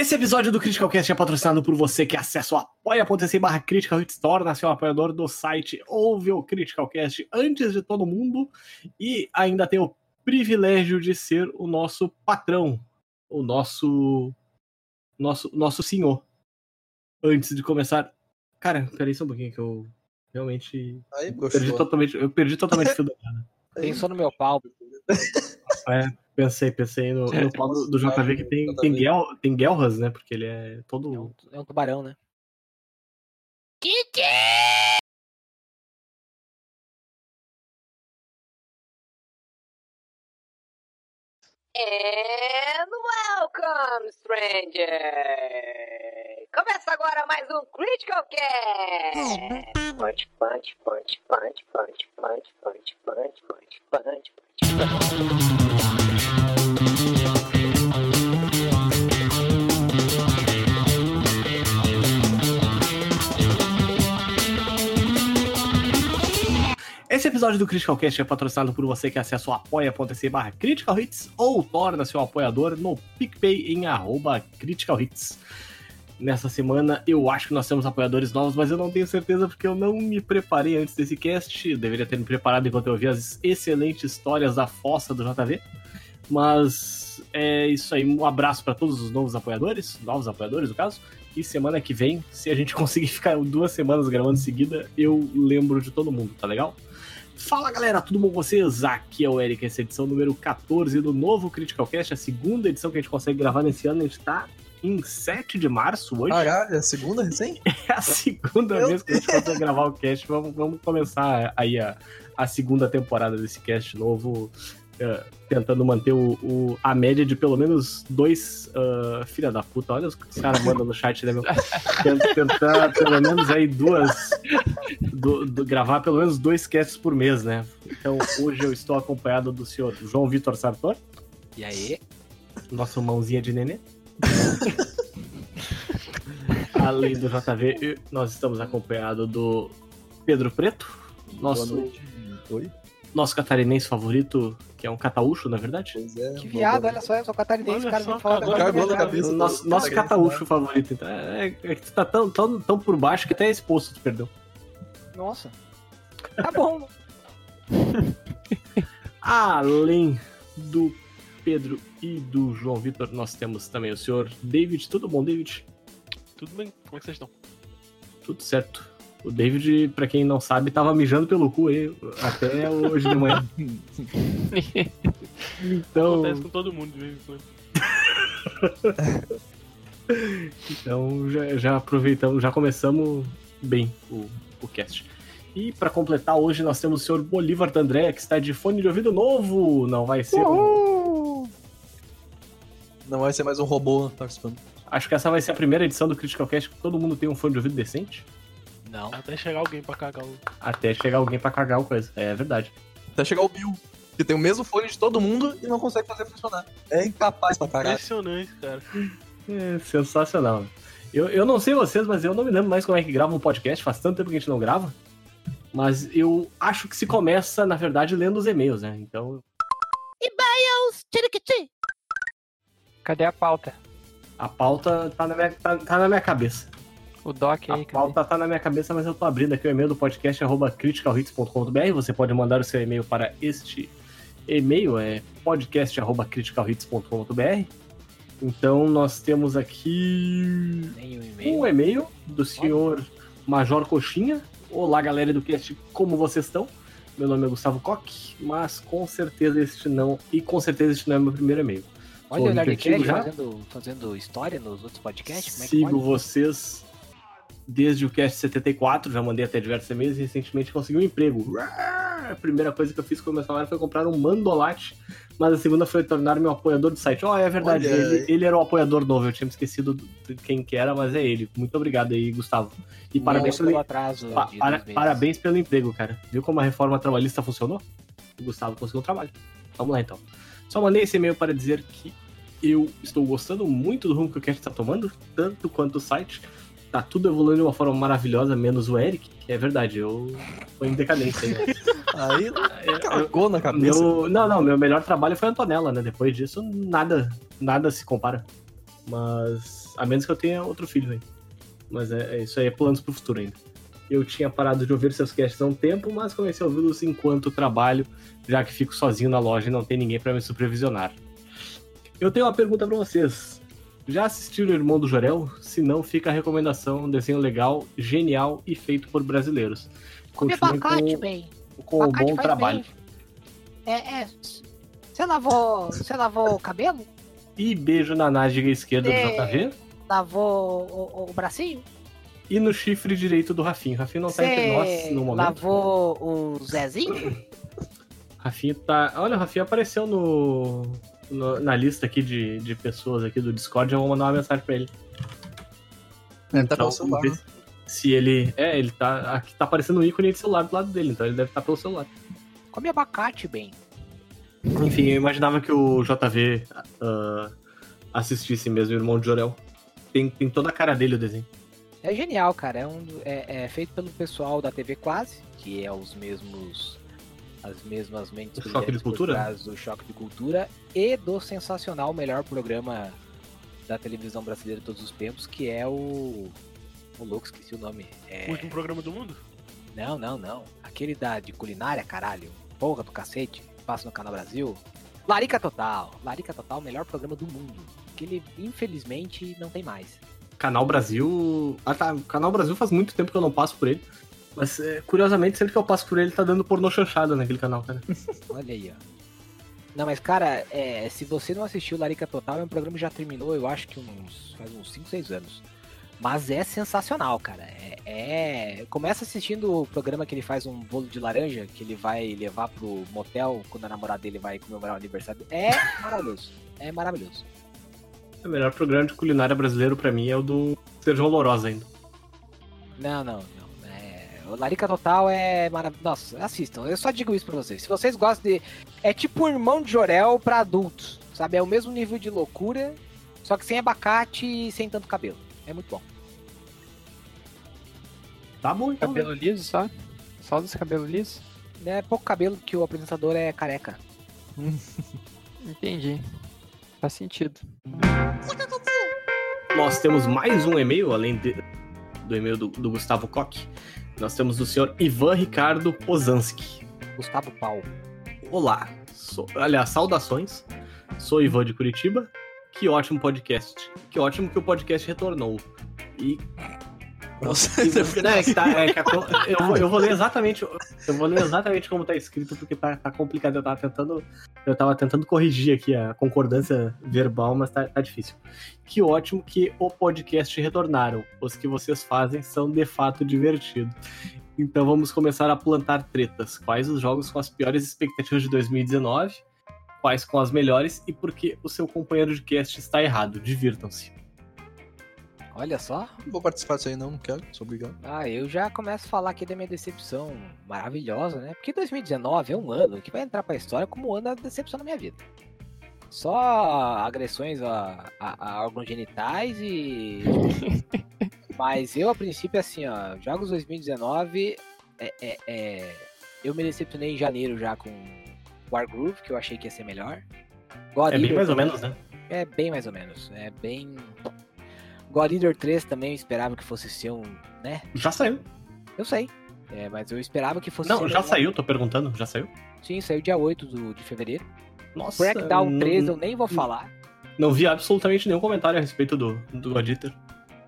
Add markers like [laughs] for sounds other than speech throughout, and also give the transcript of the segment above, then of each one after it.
Esse episódio do Critical Cast é patrocinado por você que acessa o apoia.se barra Critical Hits, torna-se um apoiador do site, ouve o Critical Cast antes de todo mundo e ainda tem o privilégio de ser o nosso patrão, o nosso nosso nosso senhor. Antes de começar, cara, peraí só um pouquinho que eu realmente Aí, perdi totalmente, eu perdi totalmente o fio da. Pensou no meu pau. É, pensei, pensei no, no pau do, do JV que tem, tem, Gel, tem Gelras, né? Porque ele é É todo. um, é um tubarão, né? And welcome, stranger! Começa agora mais um Critical Cast! Punch, punch, punch, punch, punch, punch, punch, punch, punch, punch, punch. Esse episódio do Critical Cast é patrocinado por você que acessa o apoia.se barra Critical Hits ou torna seu apoiador no PicPay em arroba Critical Hits. Nessa semana eu acho que nós temos apoiadores novos, mas eu não tenho certeza porque eu não me preparei antes desse cast. Eu deveria ter me preparado enquanto eu via as excelentes histórias da fossa do JV. Mas é isso aí. Um abraço para todos os novos apoiadores, novos apoiadores no caso. E semana que vem, se a gente [laughs] conseguir ficar duas semanas gravando em seguida, eu lembro de todo mundo, tá legal? Fala galera, tudo bom com vocês? Aqui é o Eric, essa é a edição número 14 do novo Critical Cast, a segunda edição que a gente consegue gravar nesse ano. A gente tá em 7 de março hoje. Caralho, é a segunda recém? [laughs] É a segunda Meu vez que a gente consegue gravar o cast. Vamos, vamos começar aí a, a segunda temporada desse cast novo, eh, tentando manter o, o- a média de pelo menos dois. ah, filha da puta, olha os caras mandam no chat, né, meu? Tent- Tentar pelo menos aí duas. do- do- gravar pelo menos dois casts por mês, né? Então hoje eu estou acompanhado do senhor João Vitor Sartor, E aí? nosso mãozinha de nenê. Além do JV, nós estamos acompanhados do Pedro Preto, Boa nosso, noite. Oi? nosso catarinense favorito, que é um cataúcho, na verdade. Pois é. Que viado, olha só, eu sou catarinense, Olha cara só, cagou do na mercado. cabeça. Nosso, nosso cataúcho favorito. Então, é, é que tu tá tão, tão, tão por baixo que até exposto tu perdeu. Nossa. Tá bom. [laughs] Além do Pedro e do João Vitor, nós temos também o senhor David. Tudo bom, David? Tudo bem? Como é que vocês estão? Tudo certo. O David, pra quem não sabe, tava mijando pelo cu aí até hoje de manhã. [laughs] Então, Acontece com todo mundo de vez em quando. [laughs] então já, já aproveitamos, já começamos bem o, o cast. E pra completar, hoje nós temos o senhor Bolívar D'André, que está de fone de ouvido novo. Não vai ser. um- Não vai ser mais um robô participando. Acho que essa vai ser a primeira edição do Critical Cast que todo mundo tem um fone de ouvido decente. Não. Até chegar alguém pra cagar o. Até chegar alguém pra cagar o coisa. É verdade. Até chegar o Bill, que tem o mesmo fone de todo mundo e não consegue fazer funcionar. É incapaz pra caralho. Impressionante, cara. É sensacional. Eu, eu não sei vocês, mas eu não me lembro mais como é que grava um podcast. Faz tanto tempo que a gente não grava. Mas eu acho que se começa, na verdade, lendo os e-mails, né? Então, Cadê a pauta? a pauta tá na minha, tá, tá na minha cabeça. O doc A aí, cadê? pauta tá na minha cabeça, mas eu tô abrindo aqui o e-mail do podcast arroba criticalhits.com.br. Você pode mandar o seu e-mail para este e-mail, é podcast arroba criticalhits.com.br. Então nós temos aqui um e-mail. do senhor Major Coxinha. Olá, galera do cast, como vocês estão? Meu nome é Gustavo Koch, mas com certeza este não, e com certeza este não é meu primeiro e-mail. Olha Sou o Nerdcast antigo já. fazendo, fazendo história nos outros podcasts. Como é Sigo pode? vocês desde o cast 74, já mandei até diversos e-mails e recentemente consegui um emprego. A primeira coisa que eu fiz com o meu salário foi comprar um mandolate, mas a segunda foi tornar meu apoiador do site. Oh, é verdade, Olha ele, ele era o apoiador novo, eu tinha me esquecido de quem que era, mas é ele. Muito obrigado aí, Gustavo. E parabéns Não, pelo pelo, atraso. pa- para- parabéns pelo emprego, cara. Viu como a reforma trabalhista funcionou? O Gustavo conseguiu um trabalho. Vamos lá então. Só mandei esse e-mail para dizer que eu estou gostando muito do rumo que o cast está tomando, tanto quanto o site. Tá tudo evoluindo de uma forma maravilhosa, menos o Eric, que é verdade, eu tô em decadência. Né? [laughs] Aí Eu- cagou na cabeça. meu, não, não, meu melhor trabalho foi a Antonella, né? Depois disso, nada, nada se compara. Mas. A menos que eu tenha outro filho ainda. Mas é, é- isso aí é planos pro futuro ainda. Eu tinha parado de ouvir seus casts há um tempo, mas comecei a ouvi-los enquanto trabalho, já que fico sozinho na loja e não tem ninguém pra me supervisionar. Eu tenho uma pergunta pra vocês. Já assistiram o Irmão do Jorel? Se não, fica a recomendação. Um desenho legal, genial e feito por brasileiros. Abacate, com, bem. com o Abacate bom trabalho. bem. É, é. Você lavou. Você lavou o cabelo? E beijo na nádega esquerda do É. JV Lavou o, o- o bracinho? e no chifre direito do Rafinho. Rafinho não tá entre nós Você no momento. lavou o Zezinho? Rafinha tá. Olha, o Rafinha apareceu no, no- na lista aqui de, de pessoas aqui do Discord. Eu vou mandar uma mensagem pra ele. Ele tá Então, pelo celular, né? Se ele. É, ele tá. Aqui tá aparecendo um ícone de celular do lado dele, então ele deve estar pelo celular. Come abacate, bem. Enfim, eu imaginava que o JV ah, assistisse mesmo, o irmão de Jorel. Tem, tem toda a cara dele o desenho. É genial, cara. É, um, é, é feito pelo pessoal da TV Quase, que é os mesmos. As mesmas mentes O Choque de Cultura? trás do Choque de Cultura e do sensacional melhor programa da televisão brasileira de todos os tempos, que é o. O louco, esqueci o nome. É... O último programa do mundo? Não, não, não. Aquele da de culinária, caralho. Porra do cacete. Passa no Canal Brasil. Larica Total. Larica Total, o melhor programa do mundo. Que ele, infelizmente, não tem mais. Canal Brasil. Ah tá, o Canal Brasil faz muito tempo que eu não passo por ele. Mas é, curiosamente, sempre que eu passo por ele, tá dando pornô chanchada naquele canal, cara. Olha aí, ó. Não, mas cara, é, se você não assistiu Larica Total, é um programa que já terminou, eu acho que uns. faz uns 5, 6 anos. Mas é sensacional, cara. É, é- Começa assistindo o programa que ele faz um bolo de laranja, que ele vai levar pro motel quando a namorada dele vai comemorar o aniversário. É maravilhoso. É maravilhoso. O melhor programa de culinária brasileiro pra mim é o do Sérgio Olorosa ainda. Não, não, o Larica Total é maravilhoso. Nossa, assistam. Eu só digo isso pra vocês. Se vocês gostam de. É tipo o irmão de Jorel pra adultos. Sabe? É o mesmo nível de loucura, só que sem abacate e sem tanto cabelo. É muito bom. Tá bom, então. né? Cabelo liso só? Só dos cabelos lisos? É pouco cabelo que o apresentador é careca. [laughs] Entendi. Faz sentido. Nós temos mais um e-mail, além de- do e-mail do, do Gustavo Koch. Nós temos do senhor Ivan Ricardo Pozanski. Gustavo Pau. Olá, sou, aliás, saudações. Sou Ivan de Curitiba. Que ótimo podcast. Que ótimo que o podcast retornou. E Nossa, [laughs] Não, é que tá- é que a co- eu, vou- eu vou ler exatamente. Eu vou ler exatamente como tá escrito, porque tá, tá complicado. Eu tava tentando. Eu tava tentando corrigir aqui a concordância verbal, mas tá, tá difícil. Que ótimo que o podcast retornaram. Os que vocês fazem são de fato divertidos. Então vamos começar a plantar tretas. Quais os jogos com as piores expectativas de 2019? Quais com as melhores? E por que o seu companheiro de cast está errado? Divirtam-se. Olha só. Não vou participar disso aí, não, não quero, sou obrigado. Ah, eu já começo a falar aqui da minha decepção maravilhosa, né? Porque 2019 é um ano que vai entrar pra história como o ano da decepção na minha vida. Só agressões a, a, a órgãos genitais e. [laughs] Mas eu, a princípio, assim, ó, jogos 2019, é, é, é, eu me decepcionei em janeiro já com Wargroove, que eu achei que ia ser melhor. God É bem Eater mais ou menos, né? É bem mais ou menos. É bem. God Eater 3 também eu esperava que fosse ser um. né? Já saiu. Eu sei. É, mas eu esperava que fosse Não, já um- saiu, tô perguntando. Já saiu? Sim, saiu dia 8 do, de fevereiro. Nossa, Crackdown não- 3 eu nem vou falar. Não vi absolutamente nenhum comentário a respeito do, do God Eater.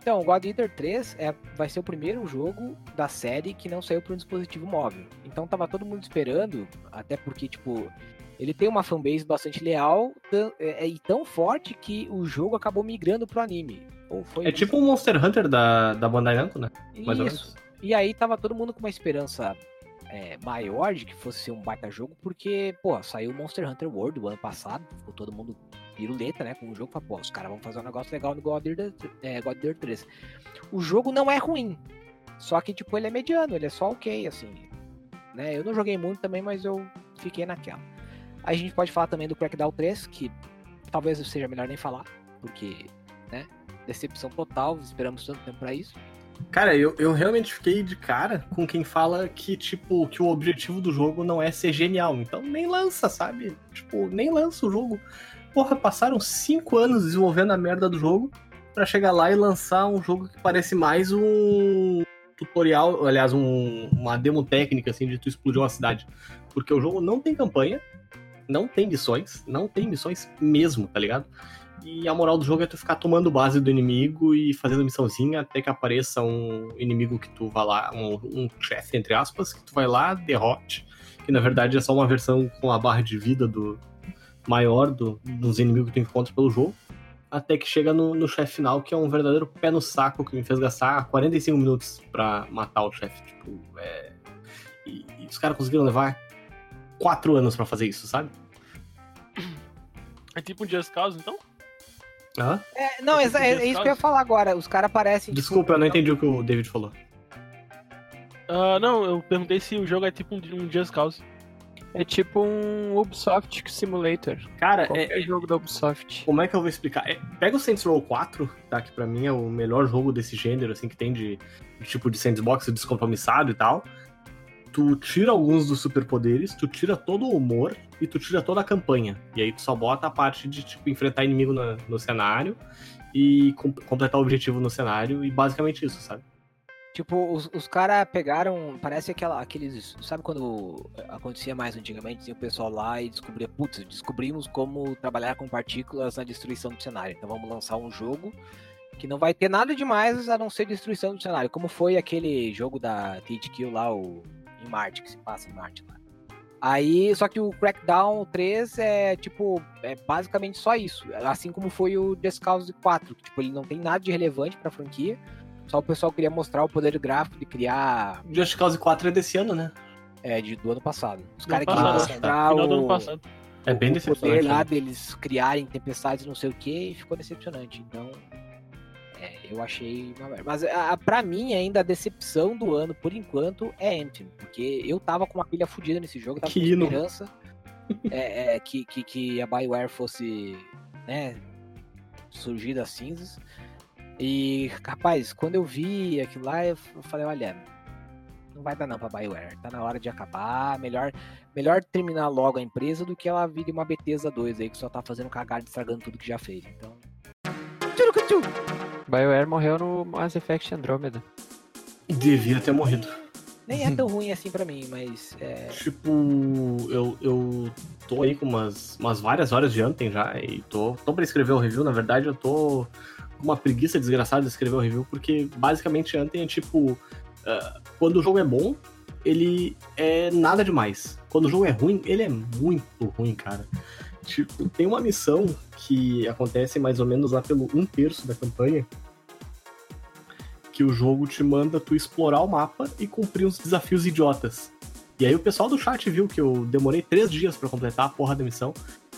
Então, o God Eater 3 é, vai ser o primeiro jogo da série que não saiu para um dispositivo móvel. Então tava todo mundo esperando, até porque, tipo, ele tem uma fanbase bastante leal tan- é, é, e tão forte que o jogo acabou migrando pro anime. Ou foi É tipo um Monster Hunter da, da Bandai Namco, né? Mais Isso. E aí tava todo mundo com uma esperança é, maior de que fosse ser um baita jogo, porque, pô, saiu Monster Hunter World o ano passado, ficou todo mundo piruleta, né, com o jogo, falou, pô, os caras vão fazer um negócio legal no God Eater, é, God Eater 3. O jogo não é ruim, só que, tipo, ele é mediano, ele é só ok, assim, né, eu não joguei muito também, mas eu fiquei naquela. Aí a gente pode falar também do Crackdown 3, que talvez seja melhor nem falar, porque, né, decepção total, esperamos tanto tempo pra isso. Cara, eu, eu realmente fiquei de cara com quem fala que, tipo, que o objetivo do jogo não é ser genial. Então nem lança, sabe? Tipo, nem lança o jogo. porra, passaram cinco anos desenvolvendo a merda do jogo pra chegar lá e lançar um jogo que parece mais um tutorial, aliás, um- uma demo técnica, assim, de tu explodir uma cidade. Porque o jogo não tem campanha, não tem missões, não tem missões mesmo, tá ligado? E a moral do jogo é tu ficar tomando base do inimigo e fazendo missãozinha até que apareça um inimigo que tu vai lá, um, um chefe, entre aspas, que tu vai lá, derrote, que na verdade é só uma versão com a barra de vida do maior do- dos inimigos que tu encontra pelo jogo, até que chega no, no chefe final, que é um verdadeiro pé no saco que me fez gastar 45 minutos pra matar o chefe. Tipo, é... E, e os caras conseguiram levar quatro anos pra fazer isso, sabe? É tipo um Just Cause, então? Aham. É, não, é, tipo é- é isso que eu ia falar agora. Os caras parecem. Desculpa, eu não entendi o que o David falou. Ah, não, eu perguntei se o jogo é tipo um, um Just Cause. É tipo um Ubisoft Simulator. Cara, é, Qualquer jogo da Ubisoft. Como é que eu vou explicar? É, pega o Saints Row 4, tá? Que pra mim é o melhor jogo desse gênero, assim, que tem de, de tipo de sandbox descompromissado e tal. Tu tira alguns dos superpoderes, tu tira todo o humor e tu tira toda a campanha. E aí tu só bota a parte de, tipo, enfrentar inimigo na- no cenário e com- completar o objetivo no cenário e basicamente isso, sabe? Tipo, os, os caras pegaram. Parece aquela, aqueles. Sabe quando acontecia mais antigamente? Tinha o pessoal lá e descobria, putz, descobrimos como trabalhar com partículas na destruição do cenário. Então vamos lançar um jogo que não vai ter nada demais a não ser destruição do cenário. Como foi aquele jogo da THQ lá, o em Marte, que se passa em Marte lá. Aí, só que o Crackdown 3 é tipo, é basicamente só isso. Assim como foi o Just Cause 4, que tipo, ele não tem nada de relevante pra franquia. Só o pessoal queria mostrar o poder gráfico de criar Just Cause 4 é desse ano, né? é, de, do ano passado. Os caras queriam passado, mostrar Final do ano o, passado. É bem o decepcionante. poder lá né? deles criarem tempestades não sei o que e ficou decepcionante. Então, eu achei uma merda. Mas a, pra mim, ainda a decepção do ano, por enquanto, é Anthem. Porque eu tava com uma pilha fodida nesse jogo, tava Que com hino. esperança [laughs] é, é, que, que, que a Bioware fosse, né, surgir das cinzas. E, rapaz, quando eu vi aquilo lá, eu falei, olha, não vai dar não pra Bioware. Tá na hora de acabar. Melhor, melhor terminar logo a empresa do que ela vire uma Bethesda 2 aí, que só tá fazendo cagada e estragando tudo que já fez. Então... Tchurucutu! BioWare morreu no Mass Effect Andromeda. Devia ter morrido. Nem é tão ruim assim pra mim, mas é, Tipo, eu, eu tô aí com umas, umas várias horas de Anthem já e tô, tô pra escrever o review. Na verdade, eu tô com uma preguiça desgraçada de escrever o review, porque basicamente Anthem é tipo. ah, quando o jogo é bom, ele é nada demais. Quando o jogo é ruim, ele é muito ruim, cara. Tipo, tem uma missão que acontece mais ou menos lá pelo um terço da campanha. Que o jogo te manda tu explorar o mapa e cumprir uns desafios idiotas. E aí o pessoal do chat viu que eu demorei três dias pra completar a porra da missão.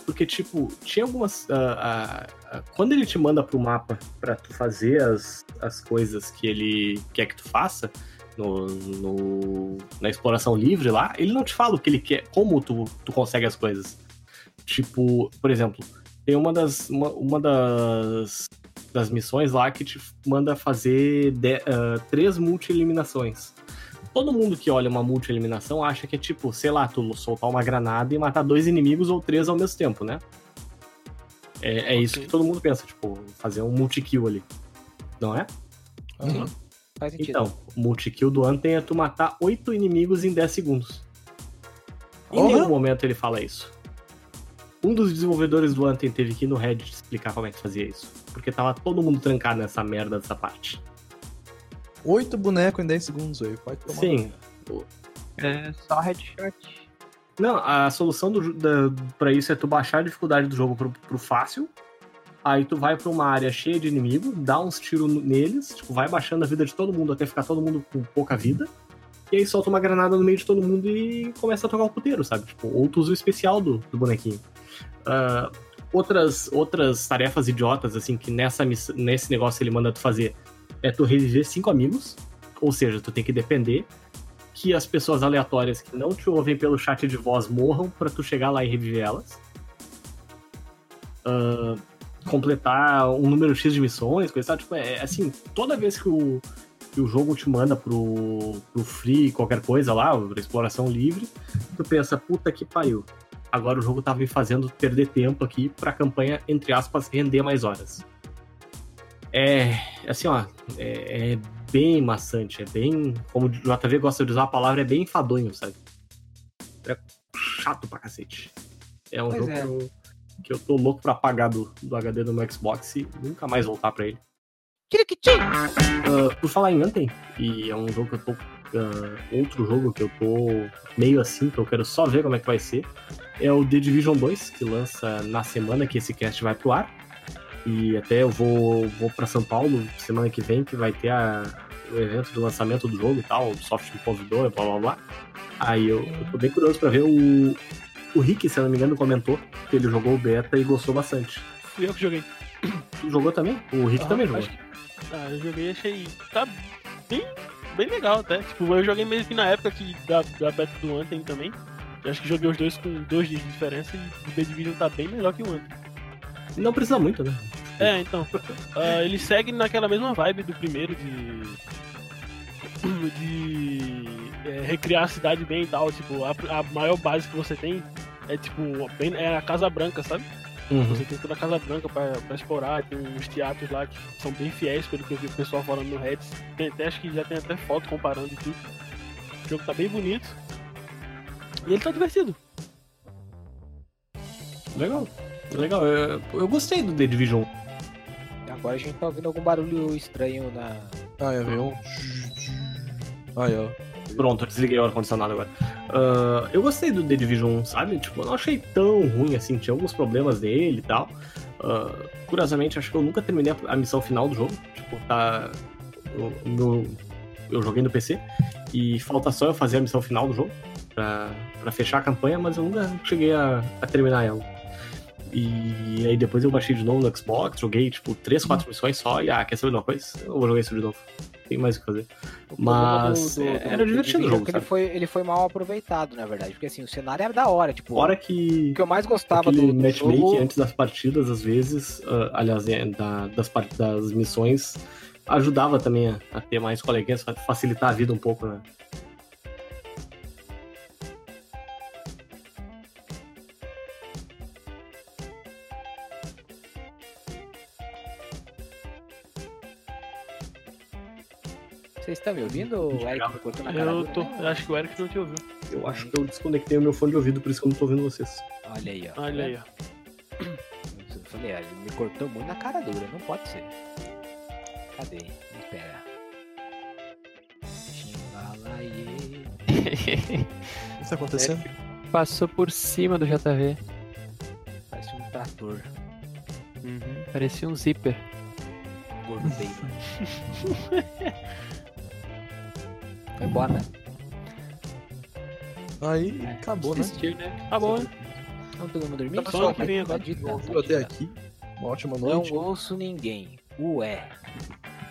Porque, tipo, tinha algumas. ah, ah, ah, quando ele te manda pro mapa pra tu fazer as, as coisas que ele quer que tu faça no, no- na exploração livre lá, ele não te fala o que ele quer, como tu, tu consegue as coisas. Tipo, por exemplo, tem uma das. Uma, uma das, das missões lá que te manda fazer de- ah, três multi-eliminações todo mundo que olha uma multi-eliminação acha que é tipo, sei lá, tu soltar uma granada e matar dois inimigos ou três ao mesmo tempo, né? É, é isso Ok. que todo mundo pensa, tipo, fazer um multi-kill ali. Não é? Uhum. faz sentido. Então, o multi-kill do Anthem é tu matar oito inimigos em 10 segundos. Em nenhum momento ele fala isso. Um dos desenvolvedores do Anthem teve que ir no Reddit explicar como é que fazia isso. Porque tava todo mundo trancado nessa merda dessa parte. Oito bonecos em 10 segundos, velho. Pode tomar. Sim, É só headshot. Não, a solução do, da, pra isso é tu baixar a dificuldade do jogo pro, pro fácil. Aí tu vai pra uma área cheia de inimigo, dá uns tiros neles, tipo, vai baixando a vida de todo mundo até ficar todo mundo com pouca vida. E aí solta uma granada no meio de todo mundo e começa a tocar o puteiro, sabe? Tipo, ou tu usa o especial do, do bonequinho. Ah, outras, outras tarefas idiotas, assim, que nessa, nesse negócio ele manda tu fazer é tu reviver cinco amigos. Ou seja, tu tem que depender que as pessoas aleatórias que não te ouvem pelo chat de voz morram pra tu chegar lá e reviver elas. Ah, completar um número X de missões, coisa tal. Tipo, é assim, toda vez que o, que o jogo te manda pro, pro free qualquer coisa lá, pra exploração livre, tu pensa, puta que pariu. Agora o jogo tava me fazendo perder tempo aqui pra campanha, entre aspas, render mais horas. É, assim, ó, é, é bem maçante, é bem, como o JV gosta de usar a palavra, é bem enfadonho, sabe? É chato pra cacete. É um Pois jogo é. Que, eu, que eu tô louco pra apagar do, do HD do meu Xbox e nunca mais voltar pra ele. Ah, por falar em Anthem, e é um jogo que eu tô. ah, outro jogo que eu tô meio assim, que eu quero só ver como é que vai ser, é o The Division 2, que lança na semana que esse cast vai pro ar. E até eu vou, vou para São Paulo semana que vem, que vai ter a- o evento de lançamento do jogo e tal, o soft me convidou, blá blá blá. Aí eu, eu tô bem curioso pra ver o. O Rick, se eu não me engano, comentou que ele jogou o beta e gostou bastante. Fui eu que joguei. Tu jogou também? O Rick Ah, também jogou. que- Ah, eu joguei e achei. Tá bem, bem legal até. Tipo, eu joguei mesmo que na época que da, da beta do Anthem também. Eu acho que joguei os dois com dois dias de diferença e o The Division tá bem melhor que o Anthem. Não precisa muito, né? É, então. ah, ele segue naquela mesma vibe do primeiro de. De é, recriar a cidade bem e tal. Tipo, a, a maior base que você tem é tipo. Bem, é a Casa Branca, sabe? Uhum. Você tem toda a Casa Branca pra, pra explorar, tem uns teatros lá que são bem fiéis, pelo que eu vi o pessoal falando no Reddit. Tem até, acho que já tem até foto comparando e tudo. O jogo tá bem bonito. E ele tá divertido. Legal. Legal. Eu, eu gostei do The Division. Agora a gente tá ouvindo algum barulho estranho na. Ah, é, veio um. Aí, ó. Pronto, eu desliguei o ar-condicionado agora. Ah, eu gostei do The Division 1, sabe? Tipo, eu não achei tão ruim assim. Tinha alguns problemas dele e tal. Ah, curiosamente, acho que eu nunca terminei a, a missão final do jogo. Tipo, tá. o- o meu- eu joguei no PC. E falta só eu fazer a missão final do jogo. Pra, pra fechar a campanha, mas eu nunca cheguei a, a terminar ela. E aí depois eu baixei de novo no Xbox, joguei tipo 3, 4 missões só e ah, quer saber de uma coisa? Eu vou jogar isso de novo. Tem mais o que fazer. O problema Mas, é, era divertido o jogo, é que ele foi, ele foi mal aproveitado, na verdade. Porque assim, o cenário era da hora. Tipo, Fora o que que eu mais gostava do, do matchmaking jogo. antes das partidas, às vezes, ah, aliás, é, da- das, das missões, ajudava também a, a ter mais coleguinhas, fa- facilitar a vida um pouco, né? Vocês estão me ouvindo? O Eric me cortou na cara Eu tô. Eu acho que o Eric não te ouviu. Eu acho que eu desconectei o meu fone de ouvido, por isso que eu não tô ouvindo vocês. Olha aí, ó. Olha aí, ó. Eu falei, ele me cortou muito na cara dura, não pode ser. Cadê? Espera. Chimbalaie. [laughs] O que tá acontecendo? Passou por cima do JV. Parece um trator. Uhum. Parecia um zíper. Gordo. [laughs] Foi embora, né? Aí acabou, né? Assistir, né? Tá bom, né? Não todo mundo dormindo? Tá, pessoal, que vem agora. Ouviu até aqui. Uma ótima Não noite. ouço ninguém. Ué.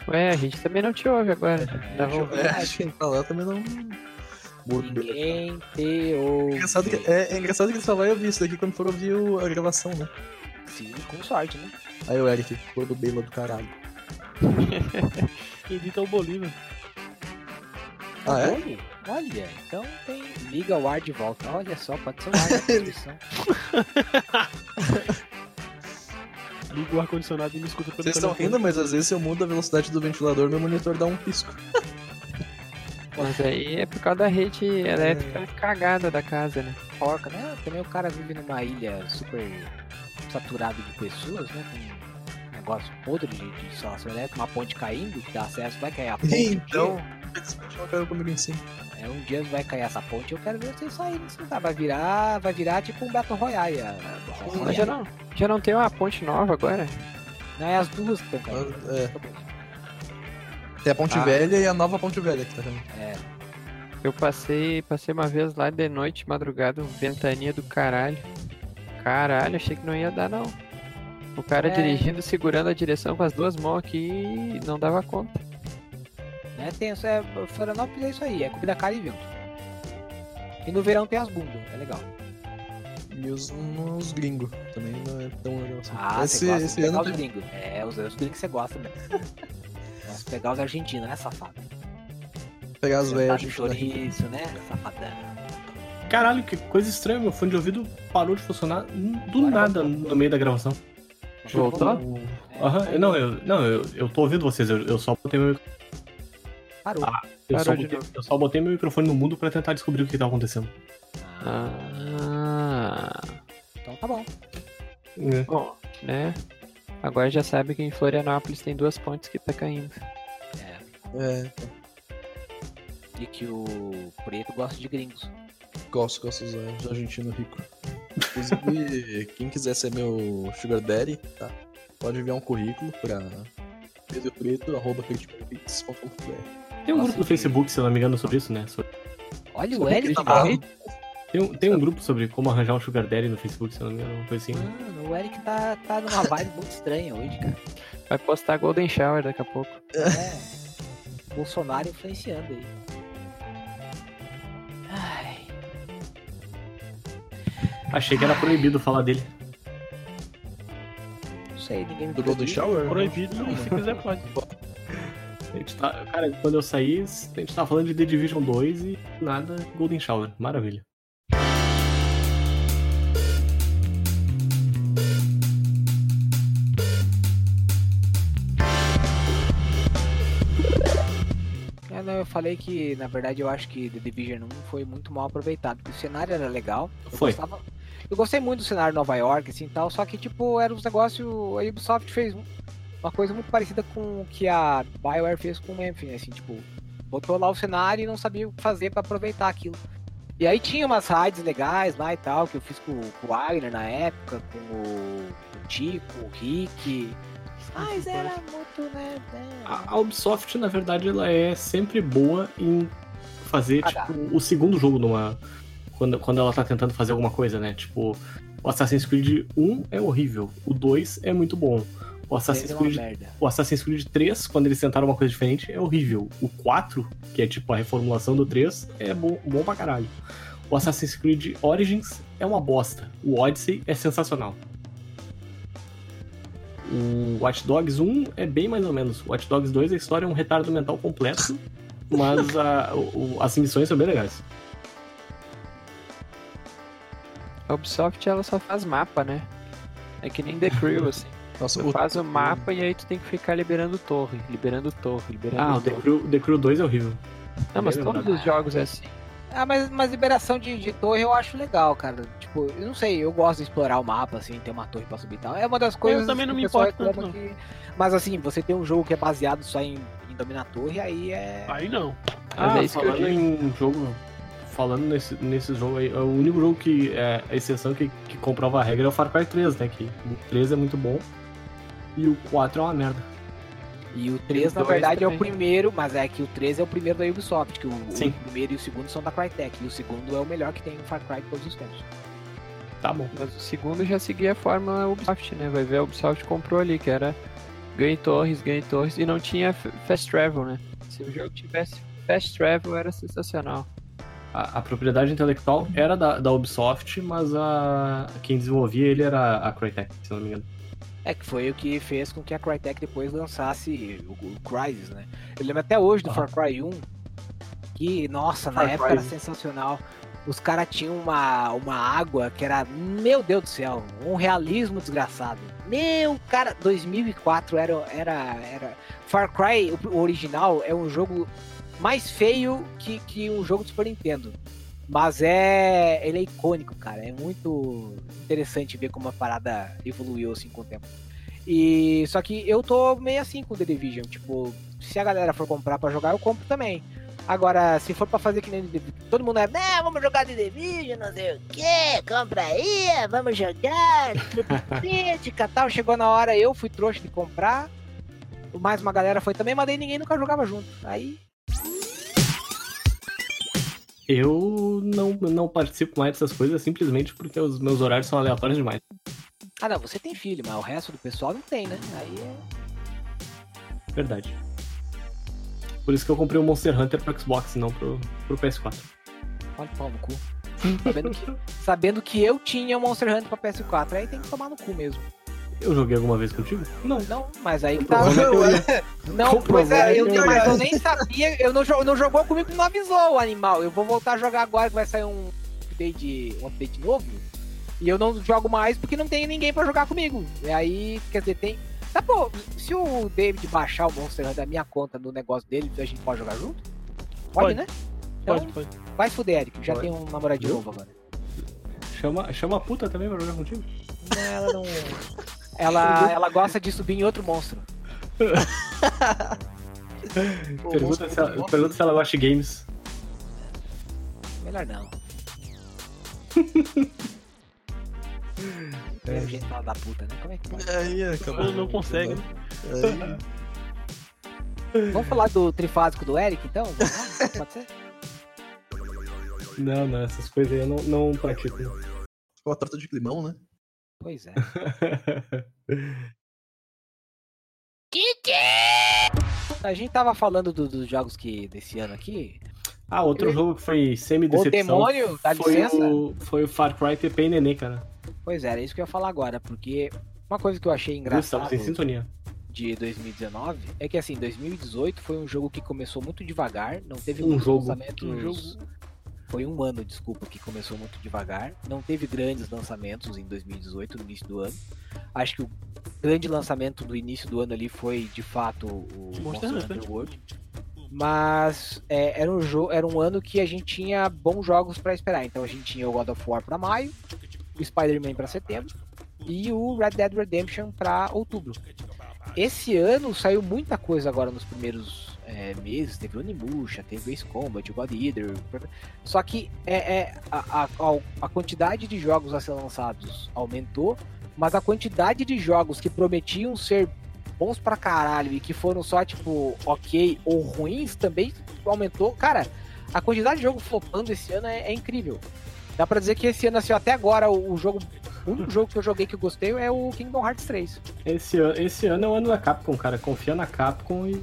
Ué, a gente também não te ouve agora. Tava deixa eu ouvindo. É, acho que quem tá lá também não. Ninguém te É ouve. engraçado, que, é, é engraçado que ele só vai ouvir isso daqui quando for ouvir o- a gravação, né? Sim, com sorte, né? Aí o Eric, gordo bela do caralho. [laughs] Quem dita é o Bolívar. Ah, é? Olha, Olha, então tem. Liga o ar de volta. Olha só, pode ser o ar da descrição. [laughs] [laughs] Liga o ar-condicionado e me escuta pelo Vocês estão telefone. rindo, mas às vezes se eu mudo a velocidade do ventilador, meu monitor dá um pisco. [laughs] Mas aí é por causa da rede elétrica cagada da casa, né? Porca, né? Também o cara vive numa ilha super saturada de pessoas, né? Com um negócio podre de, de instalação elétrica, uma ponte caindo, que dá acesso, vai cair a ponte. um Então, dia. caiu comigo em cima. É, um dia vai cair essa ponte, eu quero ver vocês saírem lugar. Vai virar, vai virar tipo um Battle Royale. a- a- Royale. Já não, já não tem uma ponte nova agora? Não, é as duas que estão caindo. É. Tem a Ponte Ah. Velha e a nova Ponte Velha que tá vendo. É, Eu passei, passei uma vez lá de noite, madrugada, um ventania do caralho. Caralho, achei que não ia dar não. O cara É. dirigindo, segurando a direção com as duas mãos aqui e não dava conta. né? Tem isso, é, Florianópolis é isso aí, é comida cara e vento. E no verão tem as bundas, é legal. E os, os gringos também não é tão legal assim. Ah, esse gosta esse de pegar ano os teve- gringos. É, os, os gringos que você gosta mesmo. [laughs] De pegar os argentinos, né, safado? pegar as Você tá chouriço, né, safadão. Caralho, que coisa estranha, meu fone de ouvido parou de funcionar do Agora nada no meio da gravação. Voltou? Aham, não, eu, não eu, eu tô ouvindo vocês, eu, eu só botei meu, Parou. Ah. eu, só Parou de botei, novo. eu só botei meu microfone no mudo pra tentar descobrir o que tá acontecendo. Ah, Então tá bom. É. bom, né? Agora já sabe que em Florianópolis tem duas pontes que tá caindo. É, E que o preto gosta de gringos. gosto, gosto dos de argentino rico. Inclusive, quem quiser ser meu sugar daddy, tá? Pode enviar um currículo pra pedropreto.com.br Tem um Nossa, grupo no Facebook, se eu não me engano, sobre isso, né? Sobre- Olha o Sobre Eric. crítica. Mano, Tem, um- tem um grupo sobre como arranjar um sugar daddy no Facebook, se eu não me engano, uma coisa assim. o Eric tá, tá numa vibe muito estranha hoje, cara. Vai postar Golden Shower daqui a pouco. É. Bolsonaro influenciando aí. Achei que era proibido falar dele. Não sei, ninguém me Do Golden. Shower? Proibido, não, [laughs] se quiser pode. A gente tá, cara, quando eu saí, a gente tava falando de The Division 2 e nada Golden Shower. Maravilha. É, não, eu falei que, na verdade, eu acho que The Division 1 foi muito mal aproveitado, porque o cenário era legal. Eu Foi. Gostava, eu gostei muito do cenário de Nova York, assim, tal, só que, tipo, era uns negócios... A Ubisoft fez um- uma coisa muito parecida com o que a BioWare fez com o Memphis, assim, tipo... Botou lá o cenário e não sabia o que fazer pra aproveitar aquilo. E aí tinha umas raids legais lá e tal, que eu fiz com, com o Wagner na época, com o, o Tico, o Rick... Mas era muito, né... né, A, a Ubisoft, na verdade, ela é sempre boa em fazer, Cagar. tipo, o segundo jogo numa. Quando, quando ela tá tentando fazer alguma coisa, né? Tipo, o Assassin's Creed 1 é horrível, o 2 é muito bom. O Assassin's é uma Creed. O Assassin's Creed 3, quando eles tentaram uma coisa diferente, é horrível. O 4, que é tipo a reformulação do 3, é bom, bom pra caralho. O Assassin's Creed Origins é uma bosta. O Odyssey é sensacional. O Watch Dogs 1 é bem mais ou menos. O Watch Dogs 2, a história é um retardo mental completo, mas a- o- as missões são bem legais. A Ubisoft ela só faz mapa, né? É que nem The Crew, [laughs] assim. Nossa, Tu faz o mapa e aí tu tem que ficar liberando torre, liberando torre, liberando Ah, o The torre. Crew, The Crew 2 é horrível. Não, mas todos os jogos é assim. Ah, mas, mas liberação de, de torre eu acho legal, cara. Tipo, eu não sei, eu gosto de explorar o mapa, assim, ter uma torre pra subir e tal. É uma das coisas também não que me o importo tanto, reclama que... Mas assim, você tem um jogo que é baseado só em, em dominar torre, aí é... Aí não. Mas Ah, é isso que eu falando digo. em jogo. Falando nesse, nesse jogo aí, o único jogo que é a exceção que, que comprova a regra é o Far Cry 3, né? Que o 3 é muito bom. E o 4 é uma merda. E o 3, o na verdade, é o também. primeiro, mas é que o 3 é o primeiro da Ubisoft, que o, Sim. o primeiro e o segundo são da Crytek, e o segundo é o melhor que tem no Far Cry de todos os tempos. Tá bom. Mas o segundo já seguia a fórmula Ubisoft, né? Vai ver, a Ubisoft comprou ali, que era ganhe torres, ganhe torres, e não tinha fast travel, né? Se o jogo tivesse fast travel, era sensacional. A, a propriedade intelectual era da, da Ubisoft, mas a quem desenvolvia ele era a Crytek, se não me engano. É que foi o que fez com que a Crytek depois lançasse o, o Crysis, né? Eu lembro até hoje do Ah. Far Cry 1, que, nossa, na Far época Cry. era sensacional. Os caras tinham uma, uma água que era, meu Deus do céu, um realismo desgraçado. Meu, cara, 2004 era, era, era... Far Cry, o original, é um jogo mais feio que, que um jogo de Super Nintendo. Mas é. Ele é icônico, cara. É muito interessante ver como a parada evoluiu assim com o tempo. E só que eu tô meio assim com o The Division. Tipo, se a galera for comprar pra jogar, eu compro também. Agora, se for pra fazer que nem todo mundo é, né, vamos jogar The Division, não sei o que, compra aí, vamos jogar, [laughs] crítica tal. Chegou na hora, eu fui trouxa de comprar. Mais uma galera foi também, mas daí ninguém nunca jogava junto. Aí Eu não, não participo mais dessas coisas simplesmente porque os meus horários são aleatórios demais. Ah, não, você tem filho, mas o resto do pessoal não tem, né? Aí é. Verdade. Por isso que eu comprei o Monster Hunter pro Xbox, não pro, pro PS4. Olha o pau no cu. Sabendo que, sabendo que eu tinha o Monster Hunter pra PS4, aí tem que tomar no cu mesmo. Eu joguei alguma vez contigo? Não. Não, mas aí que tá. Minha teoria. Não, [laughs] pois é, eu, mas eu nem sabia, eu não, jo- não jogou comigo não avisou o animal. Eu vou voltar a jogar agora que vai sair um update, um update novo. E eu não jogo mais porque não tem ninguém pra jogar comigo. E aí, quer dizer, tem. Tá bom, se o David baixar o Monster Hunter da minha conta no negócio dele, a gente pode jogar junto? Pode, Pode. né? Então, Pode, pode. vai se fuder, Eric. Já Pode. tem um namoradinho novo agora. Chama, chama a puta também pra jogar contigo. Não, ela não. Ela, ela gosta de subir em outro monstro. [laughs] Pergunta se, ela, pergunta se ela gosta de games. Melhor não. [laughs] É o jeito da puta, né? Como é que pode? Aí, acabou. Não, não consegue, né? Aí, Vamos falar do trifásico do Eric, então? [laughs] Pode ser? Não, não, essas coisas aí eu não, não pratico. uma torta de limão, né? Pois é. [laughs] A gente tava falando do- dos jogos que desse ano aqui. ah, outro Eu- jogo que foi O semi-decepção demônio, dá foi licença? o, foi o Far Cry TP e Nenê, cara. Pois é, era isso que eu ia falar agora, porque uma coisa que eu achei engraçada Estamos em sintonia. de 2019 é que assim, 2018 foi um jogo que começou muito devagar, não teve Um jogo. lançamentos. Um jogo. Foi um ano, desculpa, que começou muito devagar. Não teve grandes lançamentos em 2018, no início do ano. Acho que o grande lançamento do início do ano ali foi, de fato, o Monster Monster Hunter. World. Mas é, era, um jogo, era um ano que a gente tinha bons jogos pra esperar. Então a gente tinha o God of War pra maio, o Spider-Man pra setembro e o Red Dead Redemption pra outubro. Esse ano saiu muita coisa agora nos primeiros é, meses. Teve Onimusha, teve Ace Combat, God Eater. Só que é, é, a, a, a quantidade de jogos a ser lançados aumentou, mas a quantidade de jogos que prometiam ser bons pra caralho e que foram só, tipo, ok ou ruins também aumentou. Cara, a quantidade de jogo flopando esse ano é, é incrível. Dá pra dizer que esse ano, assim, até agora, o, o jogo. O único [laughs] jogo que eu joguei que eu gostei é o Kingdom Hearts 3. Esse, esse ano é o ano da Capcom, cara. Confia na Capcom e.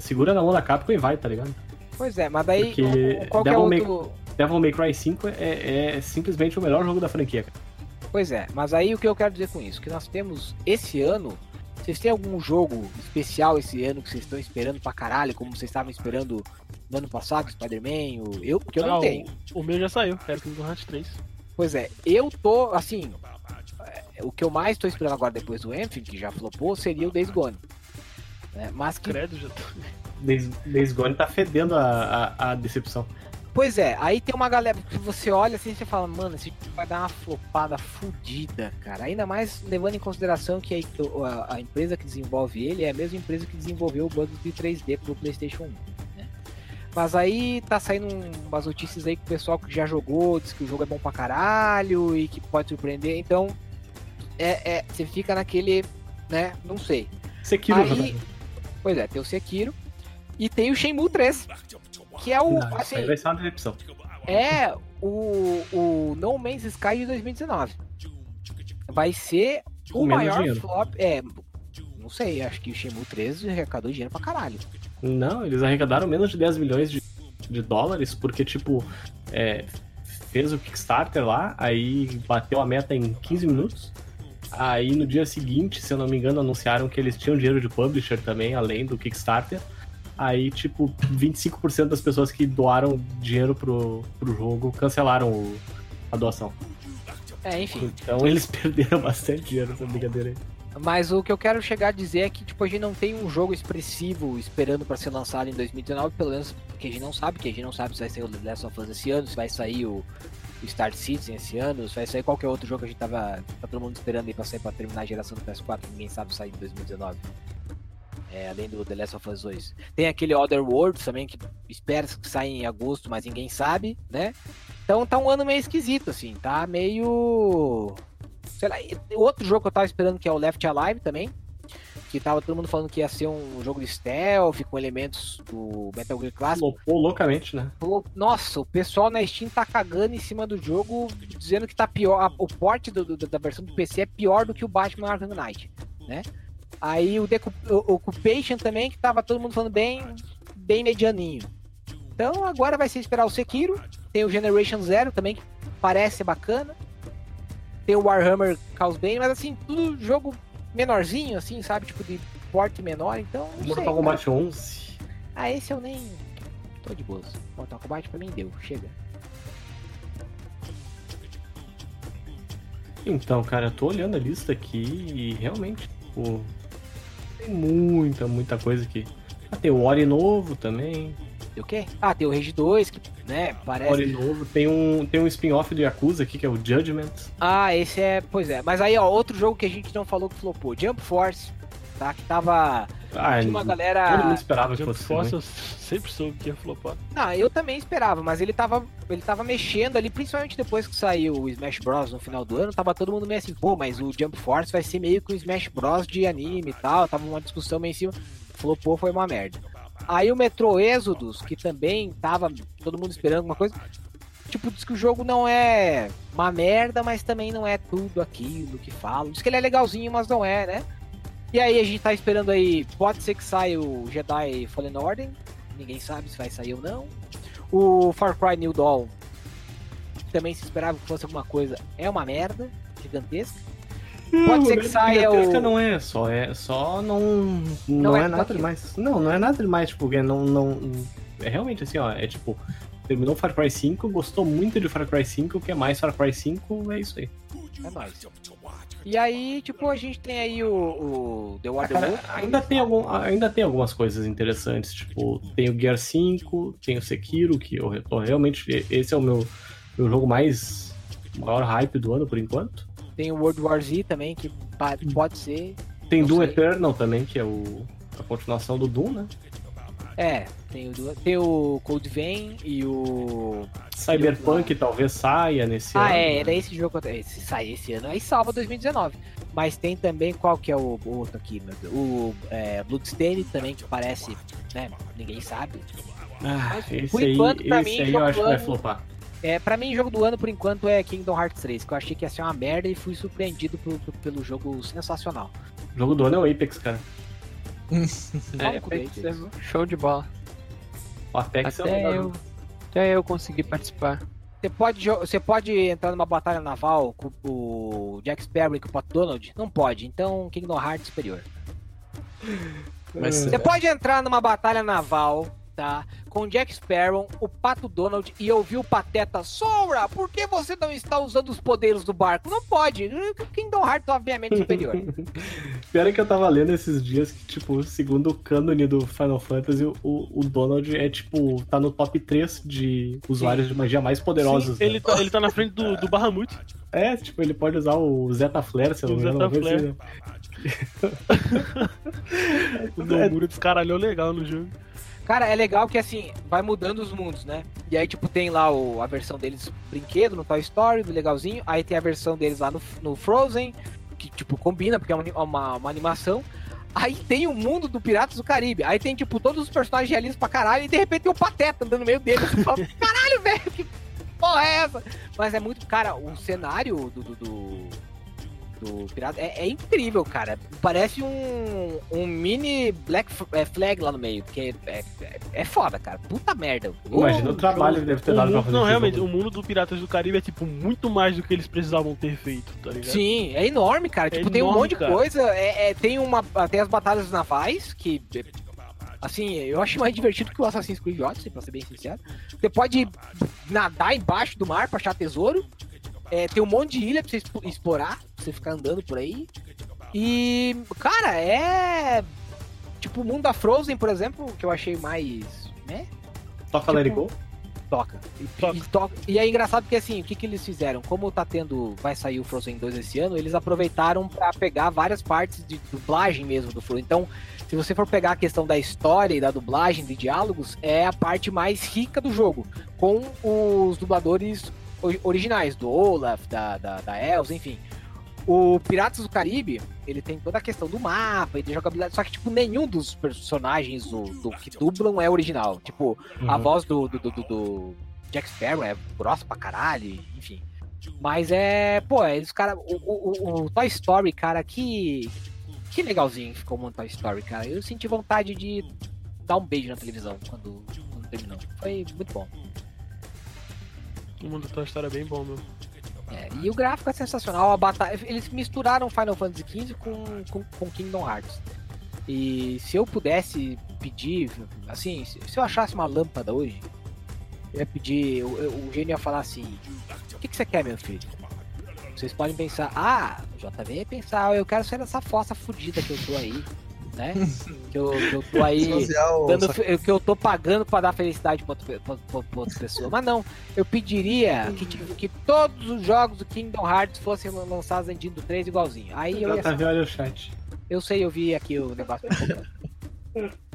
Segura na mão da Capcom e vai, tá ligado? Pois é, mas daí. Porque o- o- qual que é Devil May- outro. Devil May Cry 5 é, é simplesmente o melhor jogo da franquia, cara. Pois é, mas aí o que eu quero dizer com isso? Que nós temos esse ano. Vocês têm algum jogo especial esse ano que vocês estão esperando pra caralho, como vocês estavam esperando no ano passado, Spider-Man? o- Eu, porque eu Ah, não o- tenho. O meu já saiu, era o Kingdom Hearts 3. Pois é, eu tô, assim, é, o que eu mais tô esperando agora depois do Anthem, que já flopou, seria o Days Gone. Né? Mas que, Credo, já tô... Days, Gone tá fedendo a, a, a decepção. pois é, aí tem uma galera que você olha assim e você fala, mano, esse jogo vai dar uma flopada fudida, cara. Ainda mais levando em consideração que a, a- a empresa que desenvolve ele é a mesma empresa que desenvolveu o Bugs de 3D pro PlayStation 1. né? Mas aí tá saindo umas notícias aí que o pessoal que já jogou diz que o jogo é bom pra caralho e que pode surpreender. Então, é, é, você fica naquele, né? Não sei. Sekiro Aí-. Pois é, tem o Sekiro e tem o Shenmue 3, que é o, Não, assim, aí vai ser uma decepção. é o, o No Man's Sky de 2019. Vai ser o Com menos maior dinheiro. flop. É, não sei, acho que o Shenmue 3 arrecadou dinheiro pra caralho. Não, eles arrecadaram menos de 10 milhões de, de dólares, porque, tipo, é, fez o Kickstarter lá, aí bateu a meta em 15 minutos. Aí no dia seguinte, se eu não me engano, anunciaram que eles tinham dinheiro de publisher também, além do Kickstarter. Aí, tipo, 25% das pessoas que doaram dinheiro pro, pro jogo cancelaram o- a doação. É, enfim. Então eles [laughs] perderam bastante dinheiro nessa brincadeira aí. Mas o que eu quero chegar a dizer é que, tipo, a gente não tem um jogo expressivo esperando pra ser lançado em 2019, pelo menos que a gente não sabe, que a gente não sabe se vai sair o The Last of Us esse ano, se vai sair o Star Citizen esse ano, vai sair qualquer outro jogo que a gente tava tá todo mundo esperando aí pra sair pra terminar a geração do PS4, ninguém sabe sair em 2019. É, além do The Last of Us 2. Tem aquele Other Worlds também, que espera que saia em agosto, mas ninguém sabe, né? Então tá um ano meio esquisito, assim, tá meio. Sei lá, outro jogo que eu tava esperando que é o Left Alive também. Que tava todo mundo falando que ia ser um jogo de stealth com elementos do Metal Gear Clássico. Flopou loucamente, né? Nossa, o pessoal na Steam tá cagando em cima do jogo, dizendo que tá pior. a- O porte do- do- da versão do PC é pior do que o Batman Arkham Knight, né? Aí o, Decu- o Occupation também, que tava todo mundo falando bem, bem medianinho. Então agora vai ser esperar o Sekiro. Tem o Generation Zero também, que parece bacana. Tem o Warhammer Chaos Bane, mas assim, tudo jogo menorzinho, assim, sabe? Tipo, de porte menor, então. Mortal Kombat 11. Ah, esse eu nem. Tô de boas. Assim. Mortal Kombat pra mim deu, chega. Então, cara, eu tô olhando a lista aqui e realmente, pô. Tem muita, muita coisa aqui. Ah, tem o Ori novo também. Tem o quê? Ah, tem o Rage 2, que, né, parece. Ori novo. Tem um, tem um spin-off do Yakuza aqui, que é o Judgment. Ah, esse é. Pois é. Mas aí, ó, outro jogo que a gente não falou que flopou. Jump Force, tá? Que tava. Ah, Tinha uma todo mundo galera. esperava que Jump fosse Force ruim. eu sempre soube que ia flopar. Não, eu também esperava, mas ele tava. Ele tava mexendo ali, principalmente depois que saiu o Smash Bros. no final do ano, tava todo mundo meio assim, pô, mas o Jump Force vai ser meio que o Smash Bros. de anime e tal. Tava uma discussão meio em cima. Flopou, foi uma merda. Aí o Metro Exodus, que também tava todo mundo esperando alguma coisa. Tipo, diz que o jogo não é uma merda, mas também não é tudo aquilo que falam. Diz que ele é legalzinho, mas não é, né? E aí a gente tá esperando aí, pode ser que saia o Jedi Fallen Order, ninguém sabe se vai sair ou não. O Far Cry New Dawn, também se esperava que fosse alguma coisa, é uma merda gigantesca. Pode ser que saia o... não é, só é, só não, não, é é, tudo nada demais. Não, não é nada demais, tipo, é não, não, é realmente assim, ó, é tipo, terminou Far Cry 5, gostou muito de Far Cry 5, quer mais Far Cry 5, é isso aí. É nóis. E aí, tipo, a gente tem aí o, o The War Cara, Wolf, ainda, tem algum, ainda tem algumas coisas interessantes, tipo, tem o Gear 5, tem o Sekiro, que eu tô realmente, esse é o meu, meu jogo mais, maior hype do ano por enquanto. Tem o World War Z também, que pode ser. Tem Doom sei. Eternal também, que é o, a continuação do Doom, né? É, tem o, tem o Cold Vein e o. Cyberpunk talvez saia nesse ano. Ah, é, era esse jogo. que Esse sai esse ano, aí salva 2019. Mas tem também, qual que é o o outro aqui, meu Deus? O é, Bloodstained também, que parece, né? Ninguém sabe. Ah, Mas, esse por aí, pra esse mim, aí eu acho que vai flopar. É, pra mim, jogo do ano, por enquanto, é Kingdom Hearts 3, que eu achei que ia ser uma merda e fui surpreendido por- por- pelo jogo sensacional. O jogo do ano é o Apex, cara. [laughs] É, Apex é show de bola. O Apex é Até melhor eu, até eu consegui participar. Você pode, você pode entrar numa batalha naval com o Jack Sparrow e com o Pat Donald? Não pode, então Kingdom Hearts superior. Mas Você pode entrar numa batalha naval, tá? Com o Jack Sparrow, o Pato Donald e ouvir o Pateta Sora, por que você não está usando os poderes do barco? Não pode. Kingdom Hearts obviamente superior. [laughs] Pior é que eu tava lendo esses dias que, tipo, segundo o cânone do Final Fantasy, o, o Donald é, tipo, tá no top 3 de usuários de magia mais poderosos. Sim, né? ele, tá, ele tá na frente do, do Bahamut. É, tipo, ele pode usar o Zeta Flare, se eu não O me engano. Flare. assim, né? [laughs] O Nomura descaralhou legal no jogo. Cara, é legal que assim, vai mudando os mundos, né? E aí, tipo, tem lá o, a versão deles brinquedo no Toy Story, legalzinho. Aí tem a versão deles lá no, no Frozen, que, tipo, combina, porque é uma, uma, uma animação. Aí tem o mundo do Piratas do Caribe. Aí tem, tipo, todos os personagens realistas pra caralho. E de repente tem o Pateta andando no meio deles. Caralho, velho, que porra é essa? Mas é muito. Cara, o cenário do. do, do... do pirata é, é incrível, cara. Parece um, um mini Black é, Flag lá no meio, porque é, é, é foda, cara. Puta merda. Imagina o trabalho que deve ter dado pra mundo, fazer não, realmente, jogo. o mundo do Piratas do Caribe é tipo muito mais do que eles precisavam ter feito, tá ligado? Sim, é enorme, cara. É tipo, tem um enorme, monte de cara. coisa. É, é, tem uma. Tem as batalhas navais, que. Assim, eu acho mais divertido que o Assassin's Creed Odyssey, pra ser bem sincero. Você pode nadar embaixo do mar pra achar tesouro. É, tem um monte de ilha pra você explorar, pra você ficar andando por aí. E, cara, é. Tipo, o mundo da Frozen, por exemplo, que eu achei mais. né? Toca Let It Go? Toca. E, Toca. E, toca. e é engraçado porque assim, o que, que eles fizeram? Como tá tendo. Vai sair o Frozen 2 esse ano, eles aproveitaram pra pegar várias partes de dublagem mesmo do Frozen. Então, se você for pegar a questão da história e da dublagem, de diálogos, é a parte mais rica do jogo. Com os dubladores originais, do Olaf, da, da, da Elsa, enfim. O Piratas do Caribe, ele tem toda a questão do mapa e de jogabilidade, só que, tipo, nenhum dos personagens do, do que dublam é original. Tipo, a Uhum. voz do, do, do, Jack Sparrow é grossa pra caralho, enfim. Mas é, pô, eles, cara, o, o, o- o Toy Story, cara, que. Que legalzinho ficou o Toy Story, cara. Eu senti vontade de dar um beijo na televisão quando, quando terminou. Foi muito bom. O mundo da história é bem bom, meu. É, e o gráfico é sensacional. A batalha, eles misturaram Final Fantasy XV com, com, com Kingdom Hearts. E se eu pudesse pedir, assim, se, eu achasse uma lâmpada hoje, eu ia pedir, o, o gênio ia falar assim: O que, que você quer, meu filho? Vocês podem pensar, ah, o JV ia pensar, eu quero ser essa fossa fudida que eu tô aí, né? que, eu, que eu tô aí. Social, dando, só- que eu tô pagando pra dar felicidade pra, outra pe- pra- pra- pra outra pessoa. Mas não, eu pediria que, tipo, que todos os jogos do Kingdom Hearts fossem lan- lançados em Dindo 3 igualzinho. Aí eu ia. Olha o chat. Eu sei, eu vi aqui o negócio. [laughs]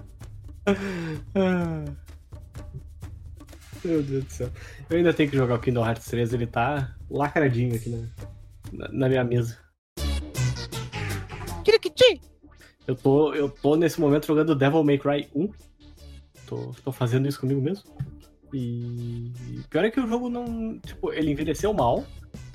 Meu Deus do céu. Eu ainda tenho que jogar o Kingdom Hearts 3, ele tá lacradinho aqui na, na minha mesa. Eu tô, eu tô nesse momento jogando Devil May Cry 1. Tô, tô fazendo isso comigo mesmo. E pior é que o jogo não. Tipo, ele envelheceu mal,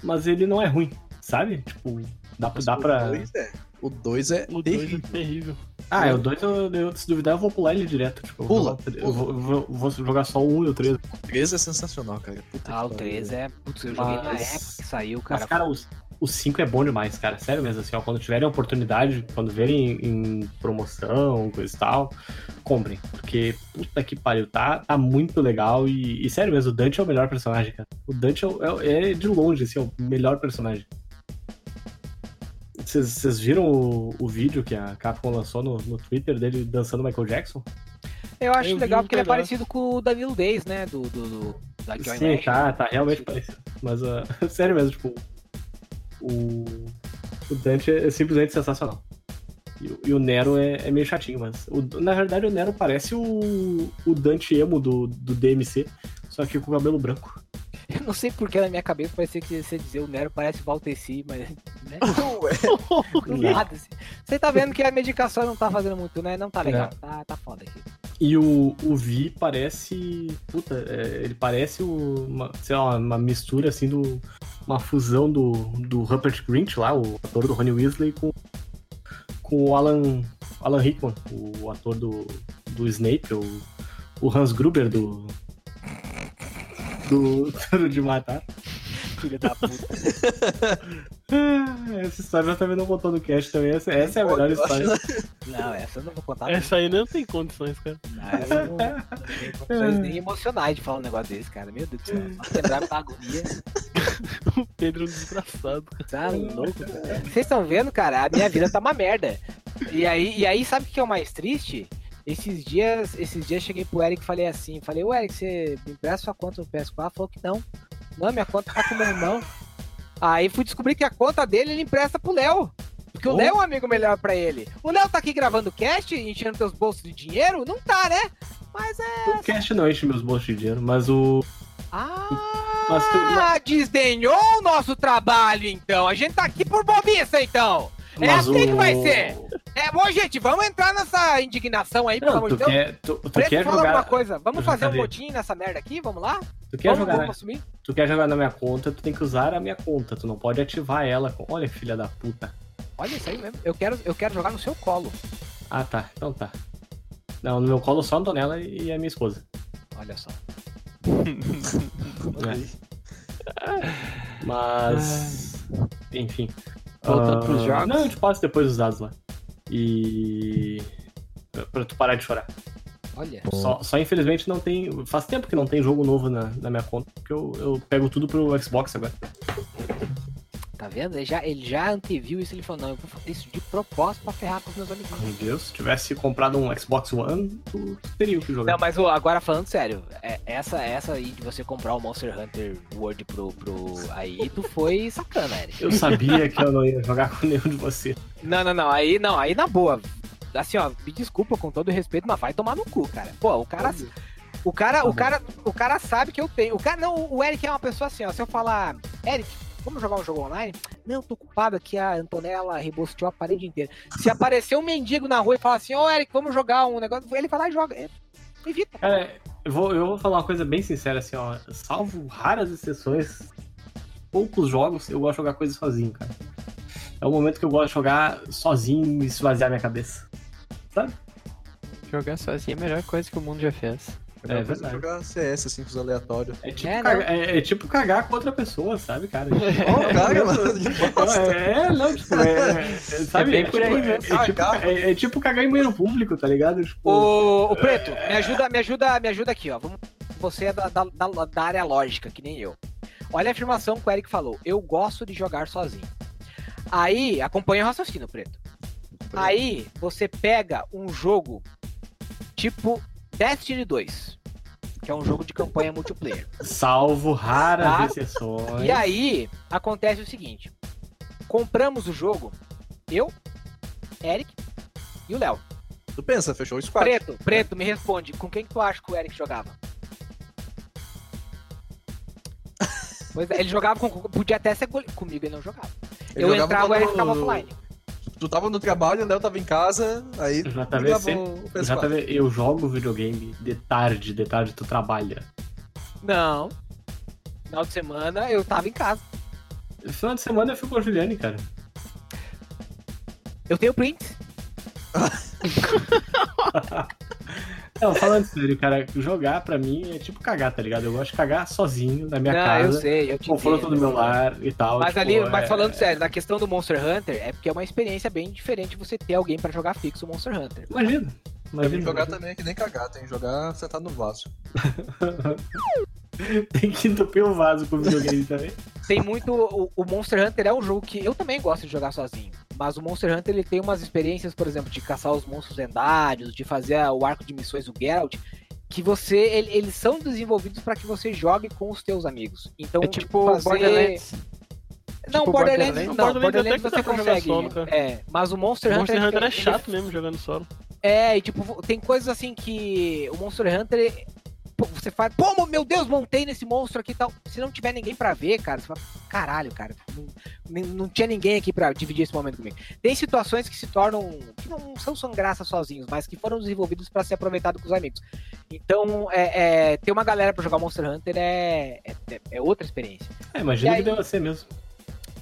mas ele não é ruim, sabe? Tipo, dá, Mas dá o pra. dois é- O 2 é O 2 é terrível. terrível. Ah, é o 2 eu, eu, se duvidar eu vou pular ele direto. Tipo, eu vou Pula, Eu vou, eu vou- vou jogar só o 1 e o 3. O 3 é sensacional, cara. Puta Ah, o que 3 pariu. é. Putz, eu joguei na Mas- época que saiu, cara. Mas, cara, o, o 5 é bom demais, cara. Sério mesmo, assim, ó, quando tiverem a oportunidade, quando verem em promoção, coisa e tal, comprem. Porque, puta que pariu, tá, tá muito legal. E, e, sério mesmo, o Dante é o melhor personagem, cara. O Dante é, é- é de longe, assim, o melhor personagem. Vocês viram o, o vídeo que a Capcom lançou no, no Twitter dele dançando Michael Jackson? Eu acho Eu legal porque ele é parecido com o Danilo Days, né? Do, do, do- da Joy Sim, Mesh. tá, tá realmente parecido. Mas, ah, [laughs] sério mesmo, tipo, o, o Dante é simplesmente sensacional. E, o- e o Nero é, é meio chatinho, mas o- na verdade o Nero parece o, o Dante emo do, do DMC, só que com o cabelo branco. [laughs] Eu não sei porque na minha cabeça parecia que você dizer o Nero parece Valteci, mas. Né? [laughs] Ué, [laughs] nada, assim. Você tá vendo que a medicação não tá fazendo muito, né? Não tá legal. É. Tá, tá foda aqui. E o, o Vi parece. Puta, é, ele parece o- uma, sei lá, uma mistura assim do. Uma fusão do, do Rupert Grint lá, o ator do Ronnie Weasley, com, com o Alan, Alan Rickman, o ator do, do Snape, o, o Hans Gruber do. Do Duro de Matar. Filho da puta. [laughs] Essa história eu também não contou no cast também. Essa, essa é a melhor história. Não, essa eu não vou contar. Essa aí não tem condições, cara. Não, essa eu não, não tenho condições [laughs] nem emocionais de falar um negócio desse, cara. Meu Deus do céu. Só lembrar da agonia. O Pedro desgraçado. Tá louco. Vocês estão vendo, cara? A minha vida tá uma merda. E aí, e aí sabe o que é o mais triste? Esses dias, esses dias cheguei pro Eric e falei assim, falei, ô Eric, você me empresta sua conta no PS4? Ele falou que não. Não, minha conta tá com meu irmão. Aí fui descobrir que a conta dele ele empresta pro Léo. Porque o Oh. Léo é um amigo melhor pra ele. O Léo tá aqui gravando o cast, enchendo teus bolsos de dinheiro? Não tá, né? Mas é. O cast não enche meus bolsos de dinheiro, mas o. Ah, Mas tu- desdenhou o nosso trabalho, então. A gente tá aqui por bobiça, então. É mas assim que o- vai ser. É bom, gente, vamos entrar nessa indignação aí, pelo amor de Deus. quer, tu, tu Preto, quer fala alguma jogar. coisa. Vamos fazer um motim nessa merda aqui? Vamos lá? Tu quer, vamos, jogar, vamos assumir? tu quer jogar na minha conta, tu tem que usar a minha conta. Tu não pode ativar ela. com- Olha que filha da puta. Olha isso aí mesmo. Eu quero, eu quero jogar no seu colo. Ah, tá. Então tá. Não, no meu colo só a Antonella e a minha esposa. Olha só. Mas. Enfim. Voltando Ah, pros jogos. Não, eu te passo depois os dados lá. E. pra- Pra tu parar de chorar. Olha. Só, só infelizmente não tem. Faz tempo que não tem jogo novo na, na minha conta, porque eu, eu pego tudo pro Xbox agora. Tá vendo? Ele já, ele já anteviu isso. Ele falou: não, eu vou fazer isso de propósito pra ferrar com os meus amiguinhos. Meu Deus, se tivesse comprado um Xbox One, tu teria o que jogar. Não, mas agora falando sério, é- essa, essa aí de você comprar o Monster Hunter World pro, pro. Aí tu foi sacana, Eric. Eu sabia que eu não ia jogar com nenhum de vocês. Não, não, não. Aí não, aí na boa. Assim, ó, me desculpa com todo respeito, mas vai tomar no cu, cara. Pô, o cara. O cara, Tá o bom. cara, o cara sabe que eu tenho. O cara, não, o Eric é uma pessoa assim, ó. Se eu falar, Eric, vamos jogar um jogo online? Não, tô ocupado aqui, a Antonella rebosteou a parede inteira. Se aparecer um mendigo na rua e falar assim, ô Eric, vamos jogar um negócio, ele vai lá e joga. É, Evita. Cara, eu vou, eu vou falar uma coisa bem sincera, assim, ó. Salvo raras exceções, poucos jogos, eu gosto de jogar coisas sozinho, cara. É o momento que eu gosto de jogar sozinho e esvaziar minha cabeça. Jogar sozinho é a melhor coisa que o mundo já fez. É É verdade. jogar CS assim com os aleatórios. É tipo, É, cagar, é, é tipo cagar com outra pessoa, sabe, cara? [laughs] Oh, cara, mano, de bosta. É, é, não, tipo, é, [laughs] é, sabe, bem é, por tipo, aí é, mesmo. é tipo, é, é tipo cagar em banheiro público, tá ligado? Tipo, Ô, ô Preto, me ajuda, me ajuda, me ajuda aqui, ó. Vamos, você é da, da, da- da área lógica, que nem eu. olha a afirmação que o Eric falou. Eu gosto de jogar sozinho. Aí, acompanha o raciocínio, Preto. Aí, você pega um jogo tipo Destiny 2, que é um jogo de campanha multiplayer. Salvo raras Tá. exceções. E aí, acontece o seguinte: compramos o jogo, eu, Eric e o Léo. Tu pensa, fechou o squad. Preto, Preto, me responde, com quem que tu acha que o Eric jogava? [laughs] Pois é, ele jogava com. Podia até ser comigo, ele não jogava. Ele eu jogava entrava, o Eric ficava offline. Tu tava no trabalho, o Léo tava em casa, aí o Sempre- PS4. vendo? Eu jogo videogame de tarde, de tarde tu trabalha. Não. Final de semana eu tava em casa. No final de semana eu fui com a Juliane, cara. Eu tenho prints. [laughs] [laughs] Não, falando sério, cara, jogar pra mim é tipo cagar, tá ligado? Eu gosto de cagar sozinho na minha não, casa. eu sei, eu te Conforto do meu lar e tal. Mas tipo, ali, é- mas falando sério, na questão do Monster Hunter, é porque é uma experiência bem diferente você ter alguém pra jogar fixo o Monster Hunter. Imagina. Imagina. jogar também é que nem cagar, tem que jogar sentado no vaso. [laughs] [laughs] Tem que entupir o vaso com o videogame também. Tem muito. O, o Monster Hunter é um jogo que eu também gosto de jogar sozinho. Mas o Monster Hunter ele tem umas experiências, por exemplo, de caçar os monstros lendários, de fazer o arco de missões do Geralt, que você. ele- eles são desenvolvidos pra que você jogue com os teus amigos. Então, É tipo fazer- Borderlands. Não, tipo Borderlands, Borderlands. não, Borderlands Borderlands até que você consegue. solo, é, mas o Monster, O Monster Hunter, Hunter é ele- chato mesmo jogando solo. É, e tipo, tem coisas assim que o Monster Hunter. Você fala, pô, meu Deus, montei nesse monstro aqui e tal. Se não tiver ninguém pra ver, cara, você fala, caralho, cara, não, não tinha ninguém aqui pra dividir esse momento comigo. Tem situações que se tornam, que não são são graça sozinhos, mas que foram desenvolvidos pra ser aproveitado com os amigos. Então, é, é, ter uma galera pra jogar Monster Hunter é, é, é outra experiência. É, imagina que aí- deve ser mesmo.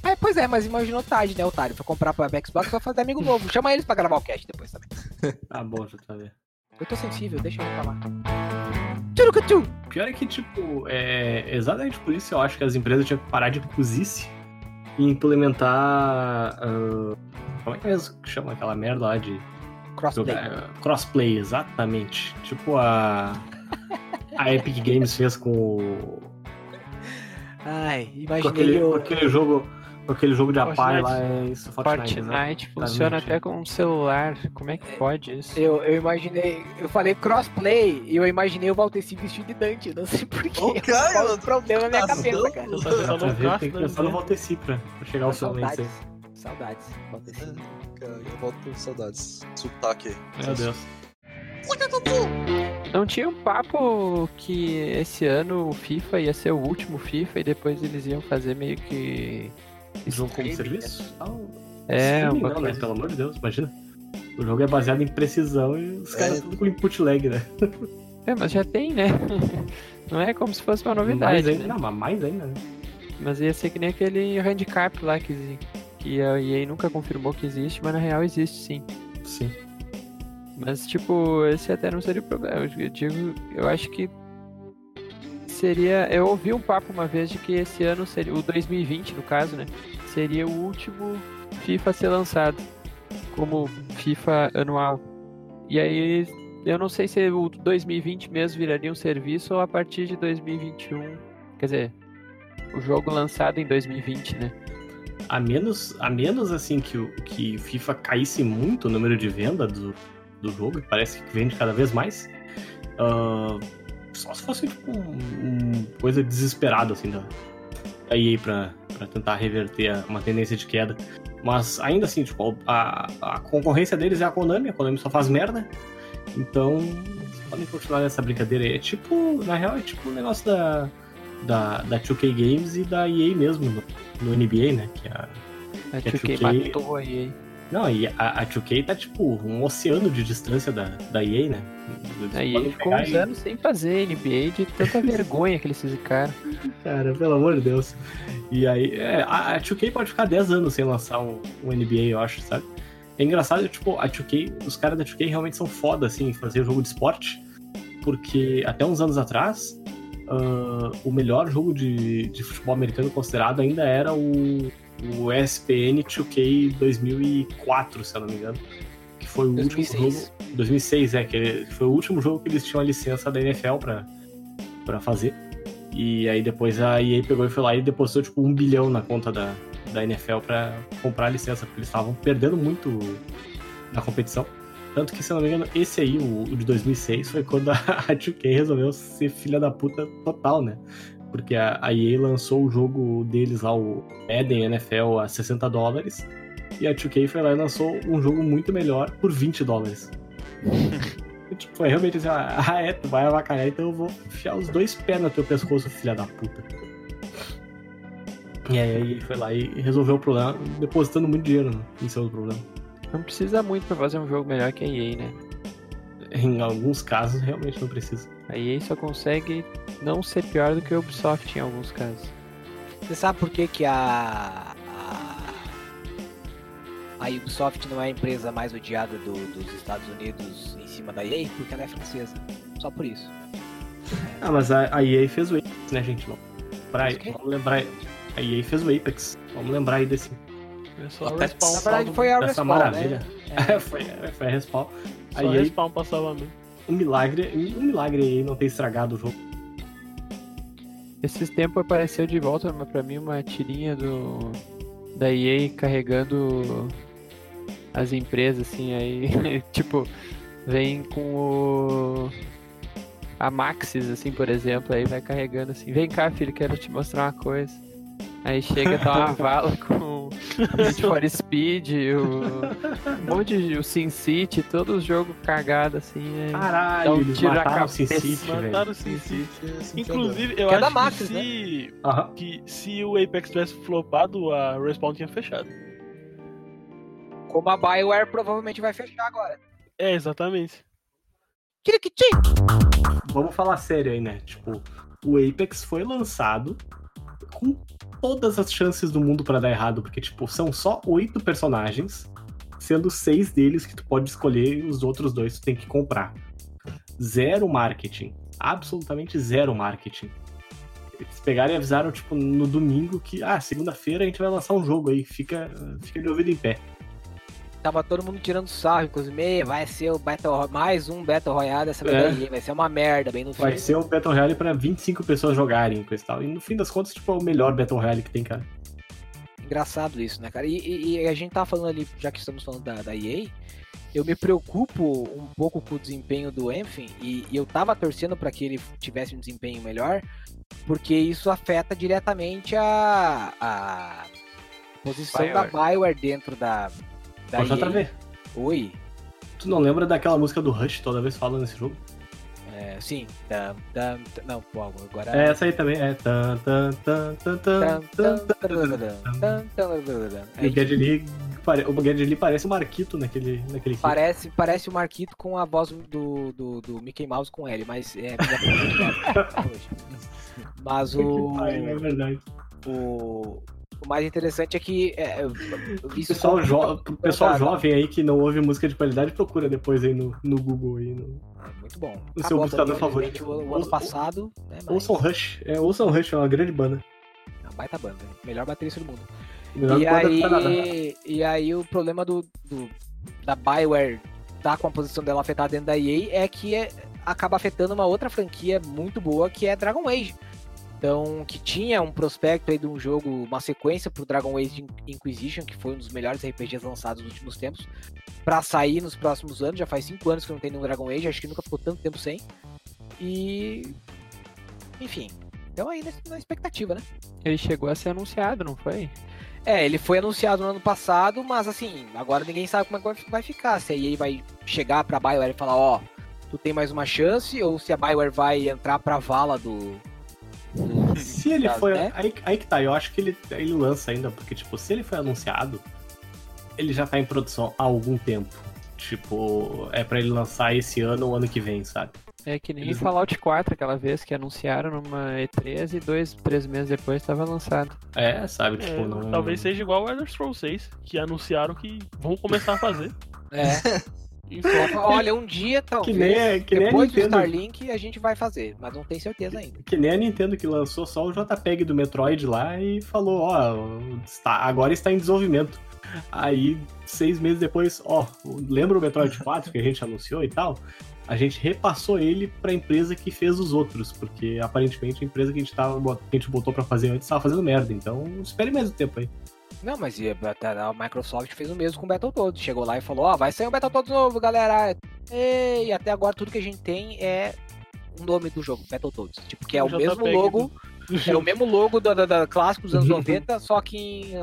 É, pois é, mas imaginou tarde, né, otário? Pra comprar pra Xbox, vai fazer amigo novo. Chama eles pra gravar o cast depois também. [laughs] Ah, bom, já tá vendo. Eu tô sensível, deixa ele falar. Tchurucutu! Pior é que, tipo, é exatamente por isso eu acho que as empresas tinham que parar de cozice e implementar. ah, como é que mesmo que chama aquela merda lá de Crossplay. ah, crossplay, exatamente. Tipo a. A Epic Games fez com o. Ai, Com imaginei aquele, com o... aquele jogo. Aquele jogo de Apai Fortnite. lá, é isso, Fortnite. exato. Fortnite funciona Exatamente. até com um celular. Como é que pode isso? Eu, eu imaginei, eu falei crossplay e eu imaginei o Valteci vestido de Dante, não sei porquê. Ô, cara, Qual o problema na minha razão. cabeça, cara? Eu Dá pra no ver, carro, tem que né? pensar no Valteci pra, pra chegar ao seu lente aí. Saudades, saudades, Valteci. Cara, eu volto com saudades. Sotaque. Meu Deus. Não tinha um papo que esse ano o FIFA ia ser o último FIFA e depois eles iam fazer meio que. Jogo como serviço? Não, É, streaming uma não, né? Pelo amor de Deus, imagina. O jogo é baseado em precisão e os caras É. tudo com input lag, né? É, mas já tem, né? [laughs] Não é como se fosse uma mais novidade. ainda, né? não, mas mais ainda, né? Mas ia ser que nem aquele handicap lá que, que a EA nunca confirmou que existe, mas na real existe sim. Sim. Mas, tipo, esse até não seria o problema. Eu digo, eu acho que seria. Eu ouvi um papo uma vez de que esse ano seria. O 2020, no caso, né? Seria o último FIFA a ser lançado como FIFA anual. E aí, eu não sei se o 2020 mesmo viraria um serviço ou a partir de 2021. Quer dizer, o jogo lançado em 2020, né? A menos, a menos assim que o que FIFA caísse muito o número de venda do, do jogo, parece que vende cada vez mais. ah, só se fosse tipo um, um coisa desesperada assim da, da EA pra, pra tentar reverter a- uma tendência de queda. Mas ainda assim, tipo, a, a concorrência deles é a Konami, a Konami só faz merda. Então, podem continuar nessa brincadeira aí. É tipo, na real, é tipo o negócio da, da, da 2K Games e da EA mesmo, no, no NBA, né? Que é a, A Que a 2K 2K matou a EA. Não, e a, a 2K tá tipo um oceano de distância da, da EA, né? A EA ficou uns anos sem fazer NBA de tanta [laughs] vergonha que eles fizeram. Cara, pelo amor de Deus. E aí, é, a, a 2K pode ficar 10 anos sem lançar um, um NBA, eu acho, sabe? É engraçado, tipo, a 2K, os caras da 2K realmente são foda, assim, em fazer jogo de esporte, porque até uns anos atrás, ah, o melhor jogo de, de futebol americano considerado ainda era o, o ESPN 2K 2004, se eu não me engano. Que foi o 2006. último jogo. 2006, é, que ele- foi o último jogo que eles tinham a licença da NFL pra, pra fazer. E aí depois a EA pegou e foi lá e depositou tipo um bilhão na conta da, da NFL pra comprar a licença, porque eles estavam perdendo muito na competição. Tanto que, se eu não me engano, esse aí, o, o de 2006, foi quando a [laughs] 2K resolveu ser filha da puta total, né? Porque a, a EA lançou o jogo deles lá, o Eden NFL, a 60 dólares. E a 2K foi lá e lançou um jogo muito melhor por 20 dólares. [laughs] E, tipo, foi realmente assim, ah, é, tu vai avacalhar, então eu vou enfiar os dois pés no teu pescoço, filha da puta. E aí foi lá e resolveu o problema, depositando muito dinheiro no- em cima do problema. Não precisa muito pra fazer um jogo melhor que a EA, né? Em alguns casos, realmente não precisa. A EA só consegue não ser pior do que a Ubisoft em alguns casos. Você sabe por que, que a, a. A Ubisoft não é a empresa mais odiada do- dos Estados Unidos em cima da EA? Porque ela é francesa. Só por isso. Ah, mas a, a EA fez o Apex, né, gente? Vamos quê? vamos lembrar. A EA fez o Apex. Vamos lembrar aí desse, É Até-. Na verdade, foi a Respawn, maravilha. né? [laughs] foi, foi a respawn. A Só EA, respawn passava mesmo. um milagre, um milagre aí não ter estragado o jogo. Esses tempos apareceu de volta pra mim uma tirinha do da EA carregando as empresas, assim, aí, [laughs] tipo, vem com o. A Maxis, assim, por exemplo, aí vai carregando assim, vem cá, filho, quero te mostrar uma coisa. Aí chega, tá uma [laughs] vala com Need for Speed, o, um monte de o Sin City, todos os jogos cagados, assim, aí Caralho, um eles mataram o Sin City. Mataram o Sin City. Inclusive, eu Que é acho Maxis, que se, Aham. que se o Apex tivesse flopado, a Respawn tinha fechado. Como a Bioware provavelmente vai fechar agora. É, exatamente. Vamos falar sério aí, né? Tipo, o Apex foi lançado com todas as chances do mundo pra dar errado, porque, tipo, são só oito personagens, sendo seis deles que tu pode escolher e os outros dois tu tem que comprar. Zero marketing. Absolutamente zero marketing. Eles pegaram e avisaram, tipo, no domingo que, ah, segunda-feira a gente vai lançar um jogo aí, fica, fica de ouvido em pé. Tava todo mundo tirando sarro, inclusive, "Meia, vai ser o Battle mais um Battle Royale dessa É. vez aí, vai ser uma merda, bem no fim. Vai ser um Battle Royale pra 25 pessoas jogarem, coisa e tal. E no fim das contas, tipo, é o melhor Battle Royale que tem, cara. Engraçado isso, né, cara? E, e- e a gente tá falando ali, já que estamos falando da, da EA, eu me preocupo um pouco com o desempenho do Anthem e, e eu tava torcendo para que ele tivesse um desempenho melhor, porque isso afeta diretamente a, a posição da Bioware dentro da, da Pode EA. outra vez. Oi. Tu não lembra daquela música do Rush toda vez falando nesse jogo? É, sim. Tam, tam, tam, não, pô, agora. É essa aí também, é. E o Geddy Lee, pare- o Geddy Lee parece o Marquito naquele, naquele. Parece, parece o Marquito com a voz do, do, do Mickey Mouse com L, mas é. mas o, é verdade. o, o mais interessante é que é, eu vi O isso pessoal, como- jo pro pessoal jovem aí que não ouve música de qualidade, procura depois aí no, no Google aí. No... Muito bom. O seu buscador favorito. O, o ano passado, né, mas Ouçam Rush. É, ouçam Rush, é uma grande banda. é uma baita banda. Melhor baterista do mundo. Melhor e, aí, e aí o problema do, do- da Bioware tá com a posição dela afetada dentro da EA é que é- acaba afetando uma outra franquia muito boa que é Dragon Age. Então, que tinha um prospecto aí de um jogo, uma sequência pro Dragon Age Inquisition, que foi um dos melhores RPGs lançados nos últimos tempos, pra sair nos próximos anos. Já faz cinco anos que não tem nenhum Dragon Age, acho que nunca ficou tanto tempo sem. E. Enfim. Então aí na- expectativa, né? Ele chegou a ser anunciado, não foi? É, ele foi anunciado no ano passado, mas assim, agora ninguém sabe como é que vai- vai ficar. Se a EA vai chegar pra Bioware e falar, ó, tu tem mais uma chance, ou se a Bioware vai entrar pra vala do. Se ele foi. né? Aí, aí que tá, eu acho que ele, ele lança ainda, porque, tipo, se ele foi anunciado, ele já tá em produção há algum tempo. Tipo, é pra ele lançar esse ano ou ano que vem, sabe? É que nem Eles- Fallout 4 aquela vez que anunciaram numa E3 e dois, três meses depois estava lançado. É, sabe? É, Tipo, não. Talvez seja igual o Elder Scrolls 6, que anunciaram que vão começar a fazer. [laughs] É. Olha, um dia [laughs] talvez. Que nem, que nem a depois do. Starlink a gente vai fazer, mas não tem certeza ainda. Que nem a Nintendo que lançou só o JPEG do Metroid lá e falou, ó, está, agora está em desenvolvimento. Aí, seis meses depois, ó, lembra o Metroid [laughs] 4 que a gente anunciou e tal? A gente repassou ele pra empresa que fez os outros, porque aparentemente a empresa que a gente, tava, que a gente botou pra fazer antes tava fazendo merda. Então, espere mais um tempo aí. Não, mas a Microsoft fez o mesmo com o Battletoads. Chegou lá e falou, ó, vai sair um Battletoads novo, galera. E até agora tudo que a gente tem é o nome do jogo, Battletoads. Tipo, que é o mesmo do- logo, é o mesmo logo da, da, da clássico dos anos [laughs] 90, só que em,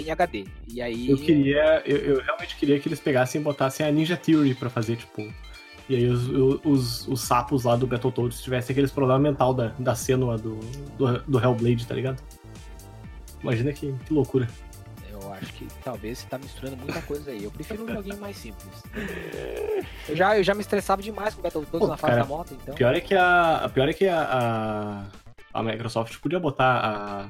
em HD. E aí... Eu queria, eu, eu realmente queria que eles pegassem e botassem a Ninja Theory pra fazer, tipo. E aí os, os, os sapos lá do Battletoads tivessem aqueles problemas mental da, da cena do, do, do Hellblade, tá ligado? Imagina que, que loucura. Eu acho que talvez você tá misturando muita coisa aí. Eu prefiro um joguinho mais simples. Eu já, eu já me estressava demais com o Battletoads Pô, na fase cara, da moto, então... Pior é que a, pior é que a, a, a Microsoft podia botar a,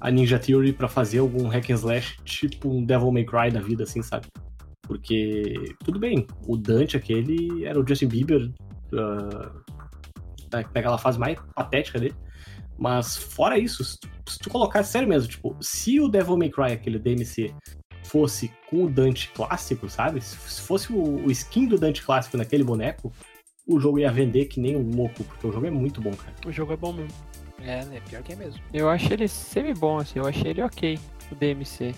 a Ninja Theory pra fazer algum hack and slash tipo um Devil May Cry da vida, assim, sabe? Porque, tudo bem, o Dante aquele era o Justin Bieber ah, da- daquela fase mais patética dele. Mas fora isso, se tu, se tu colocar sério mesmo, tipo, se o Devil May Cry, aquele DMC, fosse com o Dante clássico, sabe? Se se fosse o, o skin do Dante clássico naquele boneco, o jogo ia vender que nem um louco, porque o jogo é muito bom, cara. O jogo é bom mesmo. É, né? Pior que é mesmo. Eu achei ele semi-bom, assim, eu achei ele ok, o DMC.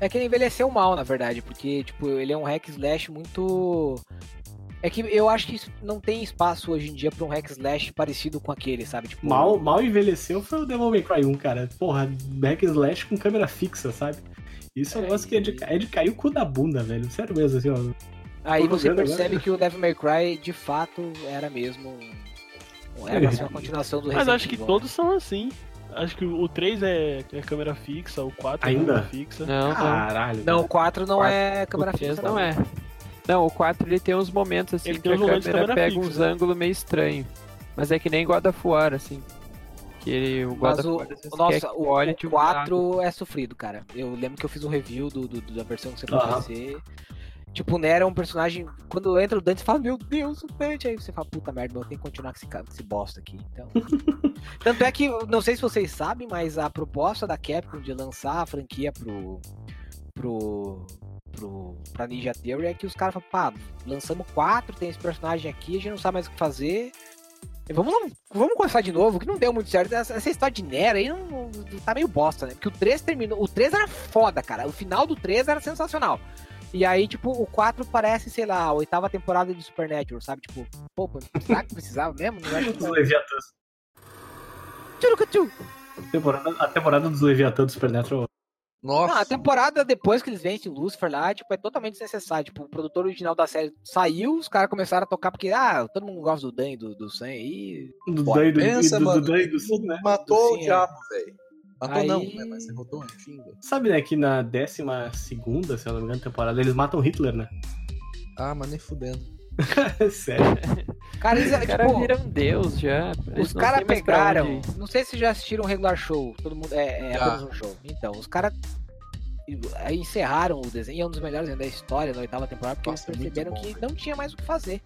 É que ele envelheceu mal, na verdade, porque, tipo, ele é um hack slash muito. É que eu acho que não tem espaço hoje em dia pra um hack slash parecido com aquele, sabe? Tipo, Mal, mal envelheceu foi o Devil May Cry 1, cara. Porra, back slash com câmera fixa, sabe? Isso é um É, negócio que é de, é de cair o cu da bunda, velho. Sério mesmo, assim, ó. Aí você jogando agora. percebe que o Devil May Cry, de fato, era mesmo. Era pra ser uma continuação do Mas Resident acho que Evil, todos são assim. Acho que o 3 é, é câmera fixa, o 4 é Ainda? câmera fixa. Não, não. Caralho. né? Não, o 4 não Quatro- é câmera fixa. não é. Não, o 4 ele tem uns momentos assim Ele que a câmera câmera pega fixa, uns né? ângulos meio estranhos. Mas é que nem God of War, assim. Que ele, o God Mas of o, War, o- nossa, o, olhe, o tipo, 4 é sofrido, cara. Eu lembro que eu fiz um review do, do- da versão que você pode Aham. ser. Tipo, o Nero é um personagem. Quando entra o Dante, você fala, meu Deus, o Dante. Aí você fala, puta merda, eu tenho que continuar com esse, com esse bosta aqui. Então. [laughs] Tanto é que, não sei se vocês sabem, mas a proposta da Capcom de lançar a franquia pro. pro. Pro pra Ninja Theory é que os caras falam, pá, lançamos quatro, tem esse personagem aqui, a gente não sabe mais o que fazer. Vamos, vamos começar de novo, que não deu muito certo. Essa, essa história de Nero aí não, tá meio bosta, né? Porque o 3 terminou. O 3 era foda, cara. O final do 3 era sensacional. E aí, tipo, o 4 parece, sei lá, a oitava temporada de Supernatural, sabe? Tipo, pô, será que precisava mesmo? Não acho que. Leviatãs. Tchurucutu. Temporada, a temporada dos Leviatã do Supernatural. Não, Nossa. a temporada depois que eles vencem o Lucifer lá, tipo, é totalmente desnecessário. Tipo, o produtor original da série saiu, os caras começaram a tocar porque, ah, todo mundo gosta do Dan e do, do Sam aí. Do Dan e do, Pensa, do, mano. do Dan e do Sim, né? Matou Sim, o é. diabo, velho. Matou Aí- não, né? Mas derrotou, enfim, velho. Sabe, né, que na 12 segunda, se eu não me engano, temporada, eles matam Hitler, né? Ah, mas nem fudendo. [laughs] Sério. [laughs] Cara, eles, O cara tipo, vira um deus já. eles Os caras mais pegaram. Não sei se já assistiram o regular show. Todo mundo. É, é apenas um show. Então, os caras encerraram o desenho. É um dos melhores da história na oitava temporada, porque Nossa, eles muito perceberam bom, que não tinha mais o que fazer.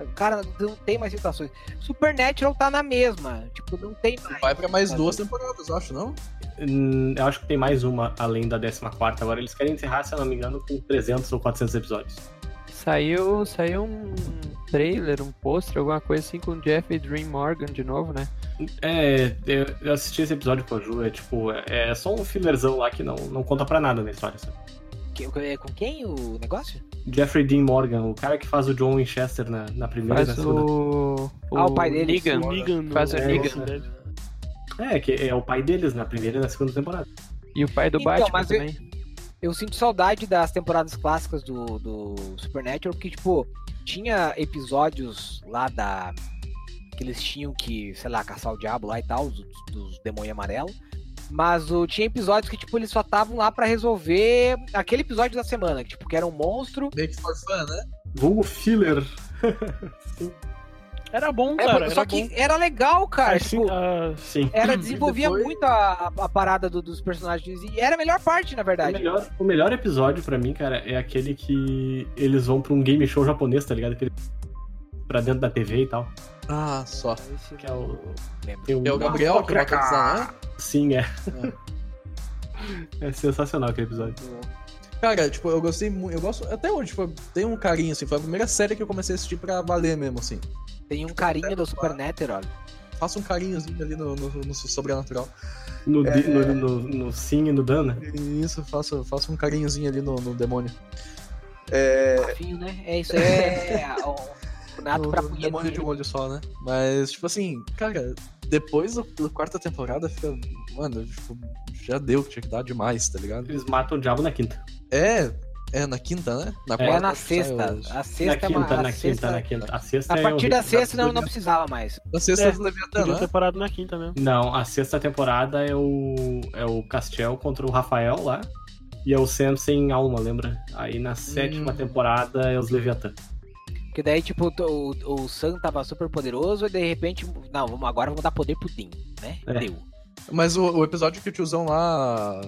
O cara não tem mais situações. Supernatural tá na mesma. Tipo, não tem mais. Vai pra mais Fazer. duas temporadas, eu acho, não? Hum, eu acho que tem mais uma além da 14 Agora eles querem encerrar, se eu não me engano, com 300 ou 400 episódios. Saiu, saiu um trailer, um pôster, alguma coisa assim com o Jeff e Dream Morgan de novo, né? É, eu, assisti esse episódio com a Ju, é tipo, é, é só um fillerzão lá que não, não conta pra nada na história, sabe? Que- que- com quem o negócio? Jeffrey Dean Morgan, o cara que faz o John Winchester na, na primeira e na Faz segunda. o, Ah, o pai dele, Negan. O Negan Faz o É, Negan. É, que é o pai deles na primeira e na segunda temporada. E o pai do Então, Batman mas eu- também. Eu sinto saudade das temporadas clássicas do, do Supernatural, que, tipo, tinha episódios lá da. que eles tinham que, sei lá, caçar o diabo lá e tal, os, dos demônios amarelos. Mas o, tinha episódios que, tipo, eles só estavam lá pra resolver aquele episódio da semana, que, tipo, que era um monstro. Meio for né? Vulgo filler. [laughs] Era bom, É, cara. só era que bom. era legal, cara. Assim, tipo, ah, Sim. era, desenvolvia depois- muito a, a, a parada do- dos personagens. E era a melhor parte, na O verdade. melhor, o melhor episódio pra mim, cara, é aquele que eles vão pra um game show japonês, tá ligado? Aquele pra dentro da TV e tal. Ah, só. Esse Que é o. tem É o Gabriel que vai casar, né? Sim, é. [laughs] É sensacional aquele episódio. Cara, tipo, eu gostei muito. Eu gosto. Até hoje, tipo, tem um carinho, assim. Foi a primeira série que eu comecei a assistir pra valer mesmo, assim. Tem um carinho do Supernatural. Faça um carinhozinho ali no, no, no sobrenatural. No, É. no, no, no Sim e no Dan, né? Isso, faça, faça um carinhozinho ali no, no demônio. É. Fofinho, né? É isso aí. [laughs] É o, o nato pra punheta. demônio de um olho só, né? Mas, tipo assim, cara, depois do- da quarta temporada fica. Mano, tipo, já deu, tinha que dar demais, tá ligado? Eles matam o diabo na quinta. É. É na quinta, né? Na É na acho que sai sexta. A Na sexta é quinta, uma. na a quinta, sexta- na quinta. A sexta A é partir da horrível. sexta não, não precisava mais. Na sexta É, Podia né? ter parado na quinta mesmo. Não, a sexta temporada é o, é o Castiel contra o Rafael lá. E é o Sam sem alma, lembra? Aí na sétima Hum. temporada é os Leviatã. Porque daí, tipo, o, o, o Sam tava super poderoso e de repente. Não, vamos, agora vamos dar poder pro Dean, né? É. Deu. Mas o, o episódio que o tiozão lá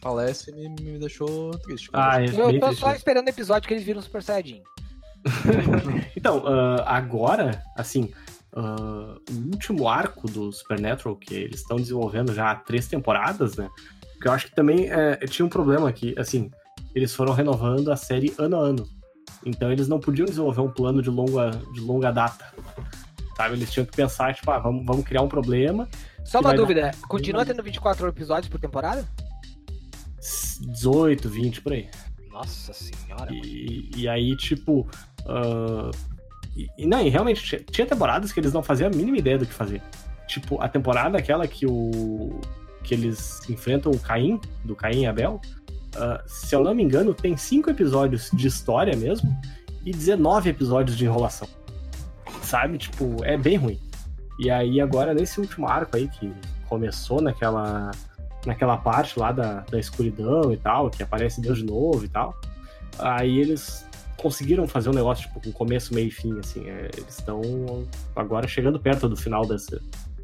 falece me, me deixou triste. Ah, é Eu tô triste. só esperando o episódio que eles viram Super Saiyajin. [laughs] Então, ah, agora, assim, ah, o último arco do Supernatural, que eles estão desenvolvendo já há três temporadas, né? Porque eu acho que também é, tinha um problema aqui, assim, eles foram renovando a série ano a ano. Então eles não podiam desenvolver um plano de longa, de longa data. Sabe? Eles tinham que pensar, tipo, ah, vamos, vamos criar um problema. Só uma vai dar- dúvida, continua tendo 24 episódios por temporada? 18, 20, por aí. Nossa senhora. E, e aí, tipo. ah, e, não, e realmente, tinha, tinha temporadas que eles não faziam a mínima ideia do que fazer. Tipo, a temporada aquela que o. que eles enfrentam o Caim, do Caim e Abel. ah, se eu não me engano, tem cinco episódios de história mesmo e 19 episódios de enrolação. Sabe? Tipo, é bem ruim. E aí, agora, nesse último arco aí, que começou naquela. Naquela parte lá da, da escuridão e tal, que aparece Deus de novo e tal. Aí eles conseguiram fazer um negócio, tipo, com começo, meio e fim, assim. é, eles estão agora chegando perto do final desse,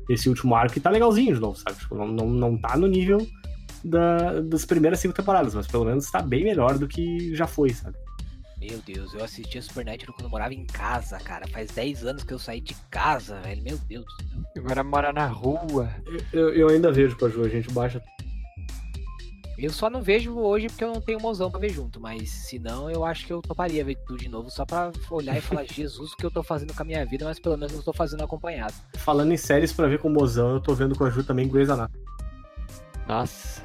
desse último arco e tá legalzinho de novo, sabe? Tipo, não, não, não tá no nível da- das primeiras cinco temporadas, mas pelo menos tá bem melhor do que já foi, sabe? Meu Deus, eu assistia Supernatural quando eu morava em casa, cara. Faz 10 anos que eu saí de casa, velho. Meu Deus do céu. Agora mora na rua. Eu, eu ainda vejo com a Ju, a gente baixa. Eu só não vejo hoje porque eu não tenho mozão pra ver junto, mas se não, eu acho que eu toparia ver tudo de novo só pra olhar e falar, [laughs] Jesus, o que eu tô fazendo com a minha vida, mas pelo menos eu tô fazendo acompanhado. Falando em séries pra ver com o Mozão, eu tô vendo com a Ju também Grey's Anatomy. Nossa.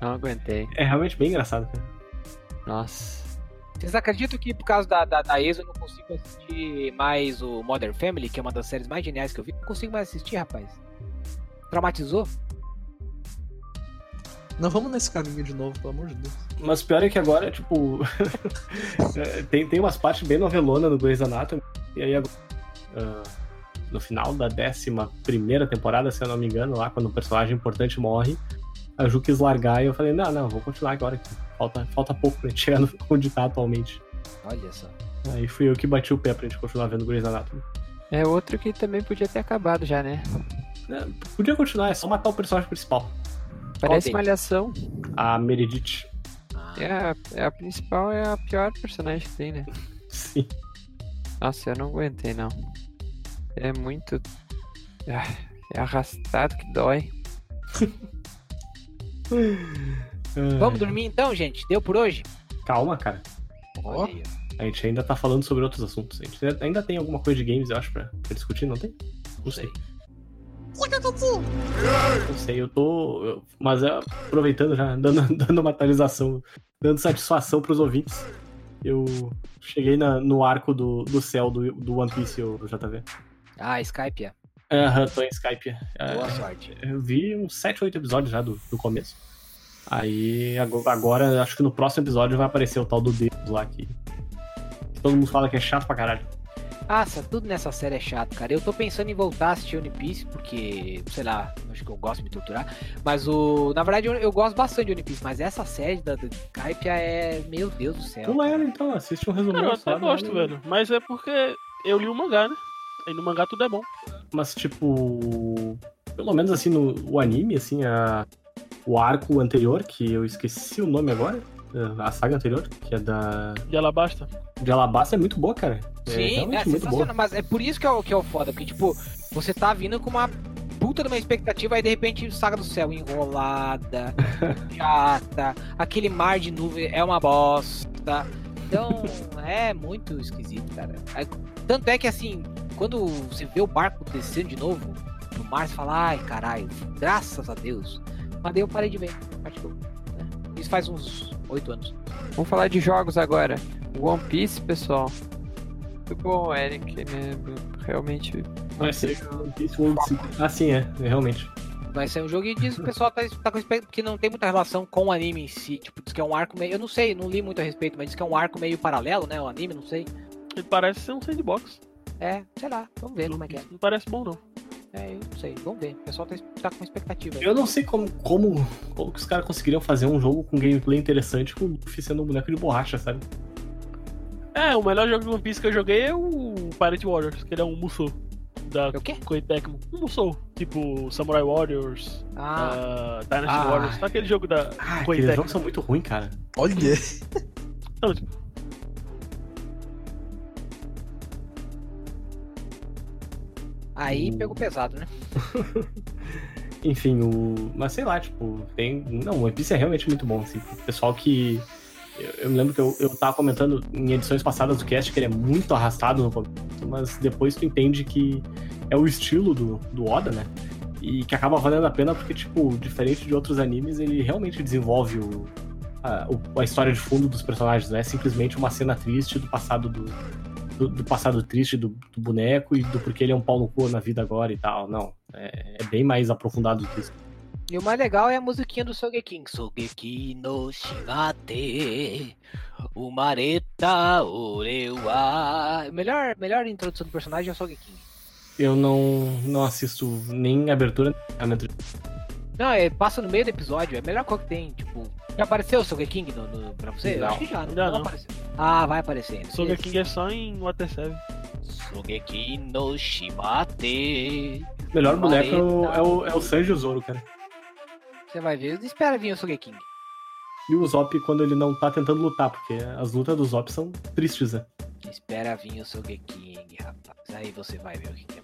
Não aguentei. É realmente bem engraçado, cara. Nossa. Vocês acreditam que por causa da, da, da ex eu não consigo assistir mais o Modern Family, que é uma das séries mais geniais que eu vi? Não consigo mais assistir, rapaz. Traumatizou? Não vamos nesse caminho de novo, pelo amor de Deus. Mas pior é que agora, tipo. [laughs] é, tem, tem umas partes bem novelona no Grey's Anatomy. E aí, agora, ah, no final da 11 temporada, se eu não me engano, lá, quando um personagem importante morre, a Ju quis largar e eu falei: não, não, vou continuar agora aqui. Falta, falta pouco pra gente [laughs] chegar no, onde tá atualmente. Olha só. Aí fui eu que bati o pé pra gente continuar vendo Grey's Anatomy. É outro que também podia ter acabado já, né? É, podia continuar, é só matar o personagem principal, Parece deles? malhação. a Meredith. Ah, É a, é a principal, é a pior personagem que tem, né? [laughs] Sim. Nossa, eu não aguentei, não. É muito. Ah, É arrastado que dói. [laughs] Vamos dormir então, gente? Deu por hoje? Calma, cara. Ó. A gente ainda tá falando sobre outros assuntos. A gente ainda- tem alguma coisa de games, eu acho, pra, pra discutir, não tem? Não sei. Não sei, eu tô. eu- mas é, aproveitando já, dando, [laughs] dando uma atualização, dando satisfação pros ouvintes. Eu cheguei na- no arco do, do céu do, do One Piece, o JV. Ah, Skype, é. Aham, tô em Skype. É, Boa sorte. eu vi uns 7, 8 episódios já do, do começo. Aí ago- agora, acho que no próximo episódio vai aparecer o tal do Deus lá que. Todo mundo fala que é chato pra caralho. Nossa, tudo nessa série é chato, cara. Eu tô pensando em voltar a assistir One Piece, porque, sei lá, acho que eu gosto de me torturar. Mas o. Na verdade, eu, eu gosto bastante de One Piece, mas essa série da, da Skype é. Meu Deus do céu. Pula ela então, assiste um resumo. Cara, eu só, até não gosto, velho. Mas é porque eu li o mangá, né? Aí no mangá tudo é bom. Mas, tipo. Pelo menos assim, no o anime, assim, a, o arco anterior, que eu esqueci o nome agora. A saga anterior, que é da. De Alabasta. De Alabasta, é muito boa, cara. É Sim, é, realmente muito boa. sensacional. Mas é por isso que é, o, que é o foda, porque, tipo, você tá vindo com uma puta de uma expectativa, aí de repente Saga do Céu enrolada, [laughs] chata, aquele mar de nuvem é uma bosta. Então, é muito esquisito, cara. Aí, Tanto é que assim, quando você vê o barco descendo de novo no mar, você fala, ai caralho, graças a Deus. Mas daí eu parei de ver. né? Isso faz uns oito anos. Vamos falar de jogos agora. One Piece, pessoal. Muito bom, Eric, né? Realmente. Vai ser One Piece World Sequel. Ah, sim, é, realmente. Vai ser um jogo e diz que o pessoal tá, tá com expectativa que não tem muita relação com o anime em si. Tipo, diz que é um arco meio. Eu não sei, não li muito a respeito, mas diz que é um arco meio paralelo, né? O anime, não sei. Ele parece ser um sandbox. É, sei lá, vamos ver como é que é. Não parece bom, não. É, eu não sei, vamos ver. O pessoal tá, tá com expectativa. aí. Eu não sei como, como, como que os caras conseguiriam fazer um jogo com gameplay interessante com o Luffy sendo um boneco de borracha, sabe? É, o melhor jogo de One Piece que eu joguei é o Pirate Warriors, que ele é um Musou. Da É o quê? Koei Tecmo. Um Musou. Tipo Samurai Warriors, Ah, ah, Dynasty Ah. Warriors. Tá aquele jogo da Ah, Koei aqueles Tecmo. jogos são muito ruins, cara. Olha! Não, tipo, aí Hum. pegou pesado, né? [laughs] Enfim, o. Mas sei lá, tipo, tem. Não, o One Piece é realmente muito bom, assim. O pessoal que. Eu, eu me lembro que eu, eu tava comentando em edições passadas do cast que ele é muito arrastado no começo, mas depois tu entende que é o estilo do, do Oda, né? E que acaba valendo a pena porque, tipo, diferente de outros animes, ele realmente desenvolve o, a, a história de fundo dos personagens, não é simplesmente uma cena triste do passado do, do, do passado triste do, do boneco e do porquê ele é um pau no cu na vida agora e tal. Não. É, é bem mais aprofundado do que isso. E o mais legal é a musiquinha do Sogeking. Sogeki no Shigate, Umareta Orewa. Melhor, melhor introdução do personagem é o Sogeking. Eu não, não assisto nem abertura nem. Não, é, passa no meio do episódio, é a melhor coisa que tem. Tipo, já apareceu o Sogeking no, no, pra você? Eu Não. acho que já, não, não não. apareceu. Ah, vai aparecer. Sogeking é só em Water 7. Sogeki no Shibate. O melhor boneco é o, Mareta. é o, é o Sanji e o Zoro, cara. Você vai ver, espera vir o Sogeking. E o Zop quando ele não tá tentando lutar, porque as lutas do Zop são tristes, né? Espera vir o Sogeking, rapaz. Aí você vai ver o que é.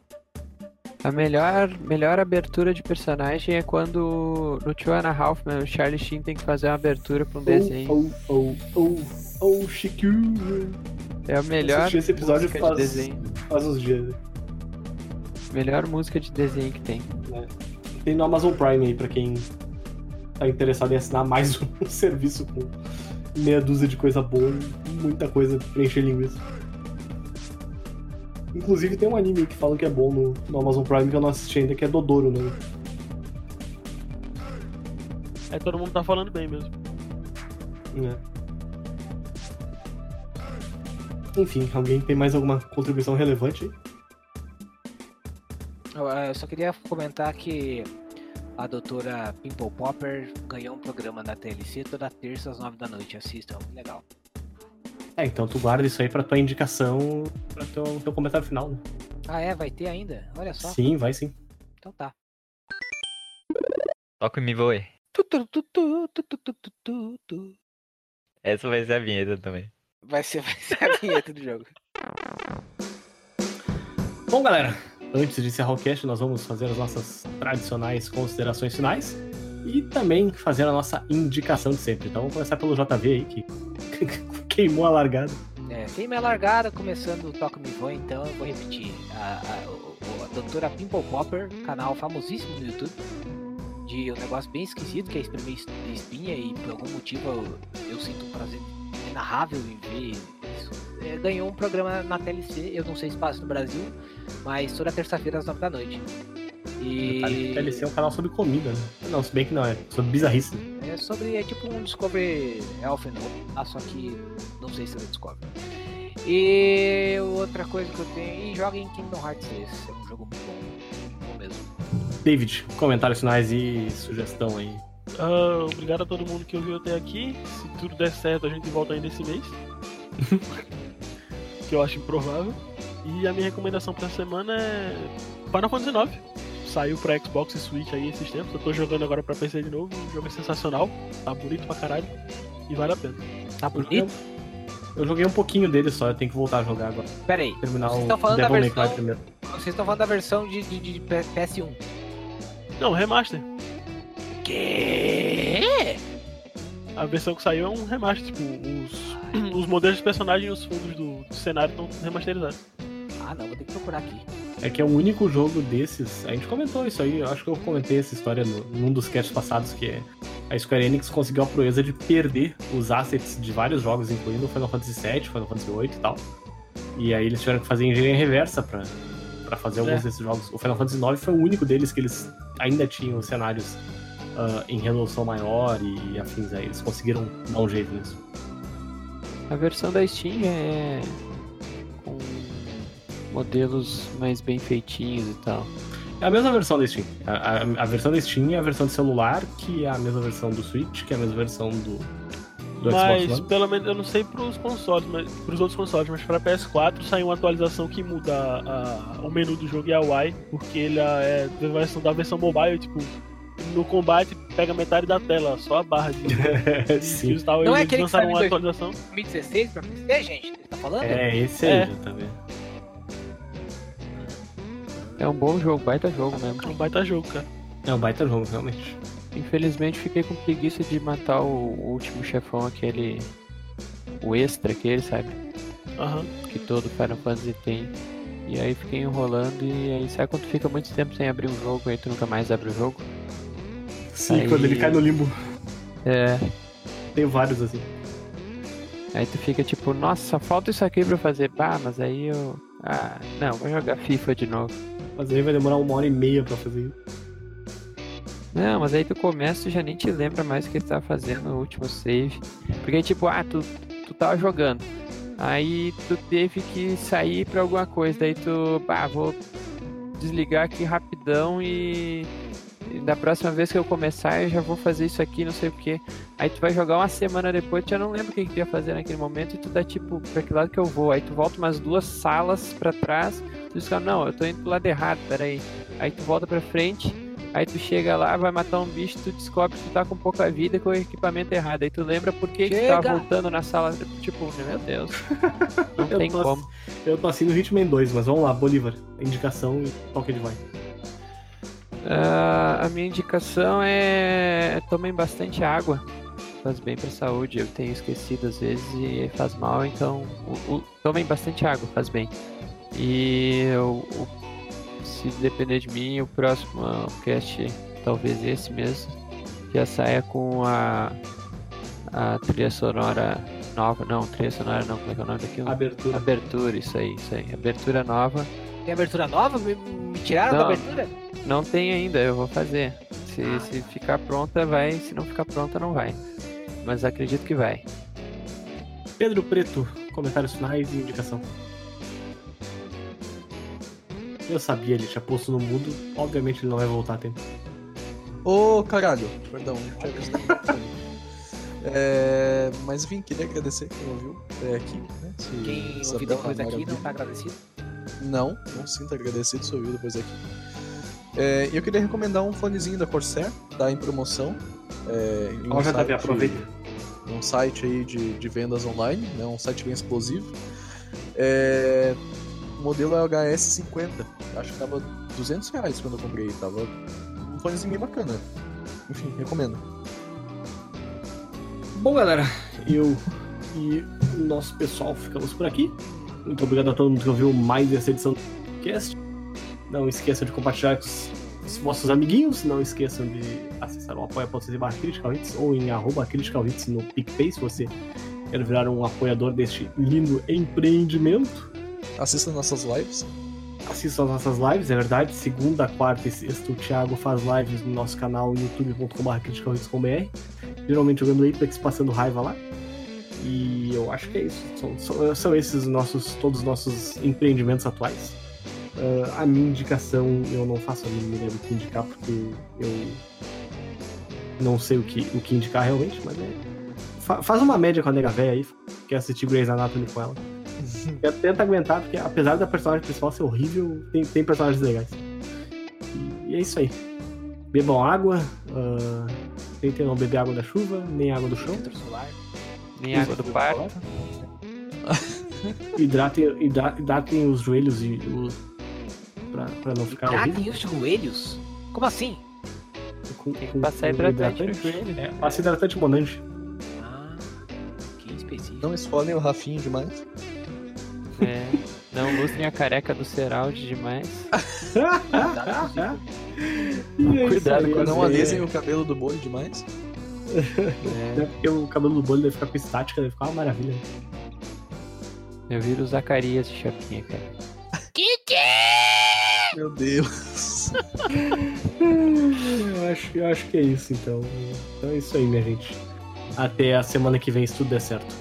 A melhor, melhor abertura de personagem é quando no Two and a Half Man, o Charlie Sheen tem que fazer uma abertura pra um desenho. Oh, oh, oh, oh, Shikyu. É a melhor esse episódio música faz- de desenho. Faz uns dias. né? Melhor música de desenho que tem. Tem no Amazon Prime aí, pra quem tá interessado em assinar mais [laughs] um serviço com meia dúzia de coisa boa e muita coisa pra encher linguiça. Inclusive tem um anime que falam que é bom no, no Amazon Prime que eu não assisti ainda, que é Dodoro, né? Aí todo mundo tá falando bem mesmo. É. Enfim, alguém tem mais alguma contribuição relevante? Ah, eu só queria comentar que a doutora Pimple Popper ganhou um programa na TLC toda terça às nove da noite. Assistam, é legal. É, então tu guarda isso aí pra tua indicação, pra teu, teu comentário final, né? Ah, é? Vai ter ainda? Olha só. Sim, vai sim. Então tá. Toca o Me Voe. Essa vai ser a vinheta também. Vai ser, [laughs] vai ser a vinheta do jogo. Bom, galera, antes de encerrar o cast, nós vamos fazer as nossas tradicionais considerações finais e também fazer a nossa indicação de sempre. Então vamos começar pelo JV aí, que [laughs] queimou a largada. É, tem minha largada, começando o Toca Me Voe, então eu vou repetir. A, a, a doutora Pimple Popper, canal famosíssimo no YouTube, de um negócio bem esquisito, que é espremer es- espinha, e por algum motivo eu, eu sinto um prazer inenarrável em ver isso. É, ganhou um programa na TLC, eu não sei se passa no Brasil, mas toda terça-feira às nove da noite. E TLC é um canal sobre comida, né? Não, se bem que não, é sobre bizarrice. é sobre, é tipo um Discovery Elfen, ah, só que não sei se é Discovery. E outra coisa que eu tenho, e joguem Kingdom Hearts 3, é um jogo muito bom, bom mesmo. David, comentários finais e sugestão aí. Ah, obrigado a todo mundo que ouviu até aqui. Se tudo der certo, a gente volta ainda esse mês. [laughs] que eu acho improvável. E a minha recomendação pra semana é Final Fantasy IX. Saiu pra Xbox e Switch aí esses tempos. Eu tô jogando agora pra PC de novo. O jogo é sensacional. Tá bonito pra caralho. E vale a pena. Tá bonito? Eu joguei um pouquinho dele só, eu tenho que voltar a jogar agora. Pera aí, Terminar Vocês o estão falando da versão- vocês estão falando da versão de PS1. Não, remaster. Que? A versão que saiu é um remaster, tipo, os, os modelos dos personagens e os fundos do, do cenário estão remasterizados. Ah, não, vou ter que procurar aqui. É que é o único jogo desses. A gente comentou isso aí, eu acho que eu comentei essa história no, num dos casts passados, que é a Square Enix conseguiu a proeza de perder os assets de vários jogos, incluindo o Final Fantasy VII, Final Fantasy VIII e tal. E aí eles tiveram que fazer engenharia reversa pra, pra fazer alguns É. desses jogos. O Final Fantasy IX foi o único deles que eles ainda tinham cenários ah, em resolução maior e afins aí. Eles conseguiram dar um jeito nisso. A versão da Steam é com modelos mais bem feitinhos e tal. É a mesma versão da Steam. A, a, a versão da Steam é a versão de celular, que é a mesma versão do Switch, que é a mesma versão do, do mas Xbox One. pelo menos eu não sei pros consoles, mas pros outros consoles, mas pra PS4 saiu uma atualização que muda a- a- o menu do jogo e a UI, porque ele é da versão, da versão mobile, tipo, no combate pega metade da tela, só a barra de, [laughs] de tal. Não é Eles aquele que lançaram saiu em uma atualização. 2016 pra PC, gente? Você tá falando? É, esse aí, É. já tá vendo? É um bom jogo, baita jogo mesmo. É um baita jogo, cara. É um baita jogo, realmente. Infelizmente fiquei com preguiça de matar o, último chefão, aquele. O extra aquele, sabe? Aham. Que todo Final Fantasy tem. E aí fiquei enrolando e aí sabe quando tu fica muito tempo sem abrir um jogo aí tu nunca mais abre o jogo? Sim, Aí- quando ele cai no limbo. É. Tem vários assim. Aí tu fica tipo, nossa, só falta isso aqui pra eu fazer. Bah, mas aí eu. Ah, não, vou jogar FIFA de novo. Mas aí vai demorar uma hora e meia pra fazer isso. Não, mas aí tu começa e já nem te lembra mais o que tu tava fazendo no último save. Porque tipo, ah, tu, tu tava jogando. Aí tu teve que sair pra alguma coisa. Daí tu, bah, vou desligar aqui rapidão e da próxima vez que eu começar eu já vou fazer isso aqui, não sei o que. Aí tu vai jogar uma semana depois, tu já não lembra o que, que tu ia fazer naquele momento e tu dá tipo, pra que lado que eu vou? Aí tu volta umas duas salas pra trás, tu diz, não, eu tô indo pro lado errado, peraí. Aí tu volta pra frente, Aí tu chega lá, vai matar um bicho, tu descobre que tu tá com pouca vida e com o equipamento errado. Aí tu lembra por que, que tu tava voltando na sala. Tipo, meu Deus. [laughs] Não Eu tem tô- como. Eu tô assim no Hitman 2, mas vamos lá, Bolívar. Indicação e qual que ele vai? Ah, a minha indicação é tomem bastante água. Faz bem pra saúde. Eu tenho esquecido às vezes e faz mal, então o- o- tomem bastante água, faz bem. E o- o- se depender de mim, o próximo cast, talvez esse mesmo, já saia com a, a trilha sonora nova. Não, trilha sonora não, como é que é o nome daquilo? Abertura. Abertura, isso aí, isso aí. Abertura nova. Tem abertura nova? Me, me tiraram Não. da abertura? Não tem ainda, eu vou fazer. Se, se ficar pronta, vai. Se não ficar pronta, não vai. Mas acredito que vai. Pedro Preto, comentários finais e indicação. Eu sabia, ele tinha posto no mudo. Obviamente ele não vai voltar a tempo. Ô, caralho. Perdão. [laughs] É, mas enfim, queria agradecer quem ouviu até aqui. Né? Se Quem ouviu Isabela depois aqui não tá agradecido? Não, não sinta agradecido se ouviu depois aqui. É, eu queria recomendar um fonezinho da Corsair, tá em promoção. É, em Ó, um JB, site- aproveita. um site aí de, de vendas online, né? Um site bem explosivo. É, o modelo é o HS50. Acho que tava 200 reais quando eu comprei. Tava um fonezinho bem bacana. Enfim, recomendo. Bom, galera, eu e nosso pessoal ficamos por aqui. Muito obrigado a todo mundo que ouviu mais essa edição do podcast. Não esqueçam de compartilhar com os, os vossos amiguinhos. Não esqueçam de acessar o apoia.se barra Critical Hits ou em arroba Critical Hits no PicPay se você quer virar um apoiador deste lindo empreendimento. Assista nossas lives. Assistam as nossas lives, é verdade. Segunda, quarta e sexta, o Thiago faz lives no nosso canal youtube.com.br. Geralmente jogando Apex, passando raiva lá. E eu acho que é isso. São, são, são esses os nossos, todos os nossos empreendimentos atuais. Ah, a minha indicação, eu não faço a mínima ideia do que indicar, porque eu não sei o que, o que indicar realmente, mas é. fa- faz uma média com a nega véia aí, quer assistir Grey's Anatomy com ela. [laughs] Eu tento aguentar, porque apesar da personagem principal ser horrível, tem, tem personagens legais. E, e é isso aí. Bebam água, ah, tentem não beber água da chuva, nem água do chão. Filtro solar. Nem água do parque. [laughs] Hidratem, hidra- hidratem os joelhos e o, pra, pra não ficar. Hidratem os joelhos? Como assim? com, Tem que passar hidratante no joelho. É, passa hidratante Monange. Ah, que específico. Não esfolem o Rafinho demais. É, não lustrem a careca do Seraldi demais. É [laughs] Cuidado aí, com Não assim, alisem o cabelo do boi demais. É, É porque o cabelo do bolho deve ficar com estática, deve ficar uma maravilha. eu viro o Zacarias de chapinha, cara. Meu Deus. [laughs] Eu acho, eu acho que é isso, então. Então é isso aí, minha gente. Até a semana que vem, se tudo der certo.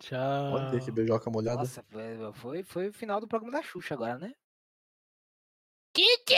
Tchau. Olha que beijoca molhada. Nossa, foi, foi, foi o final do programa da Xuxa agora, né? Que [laughs] que?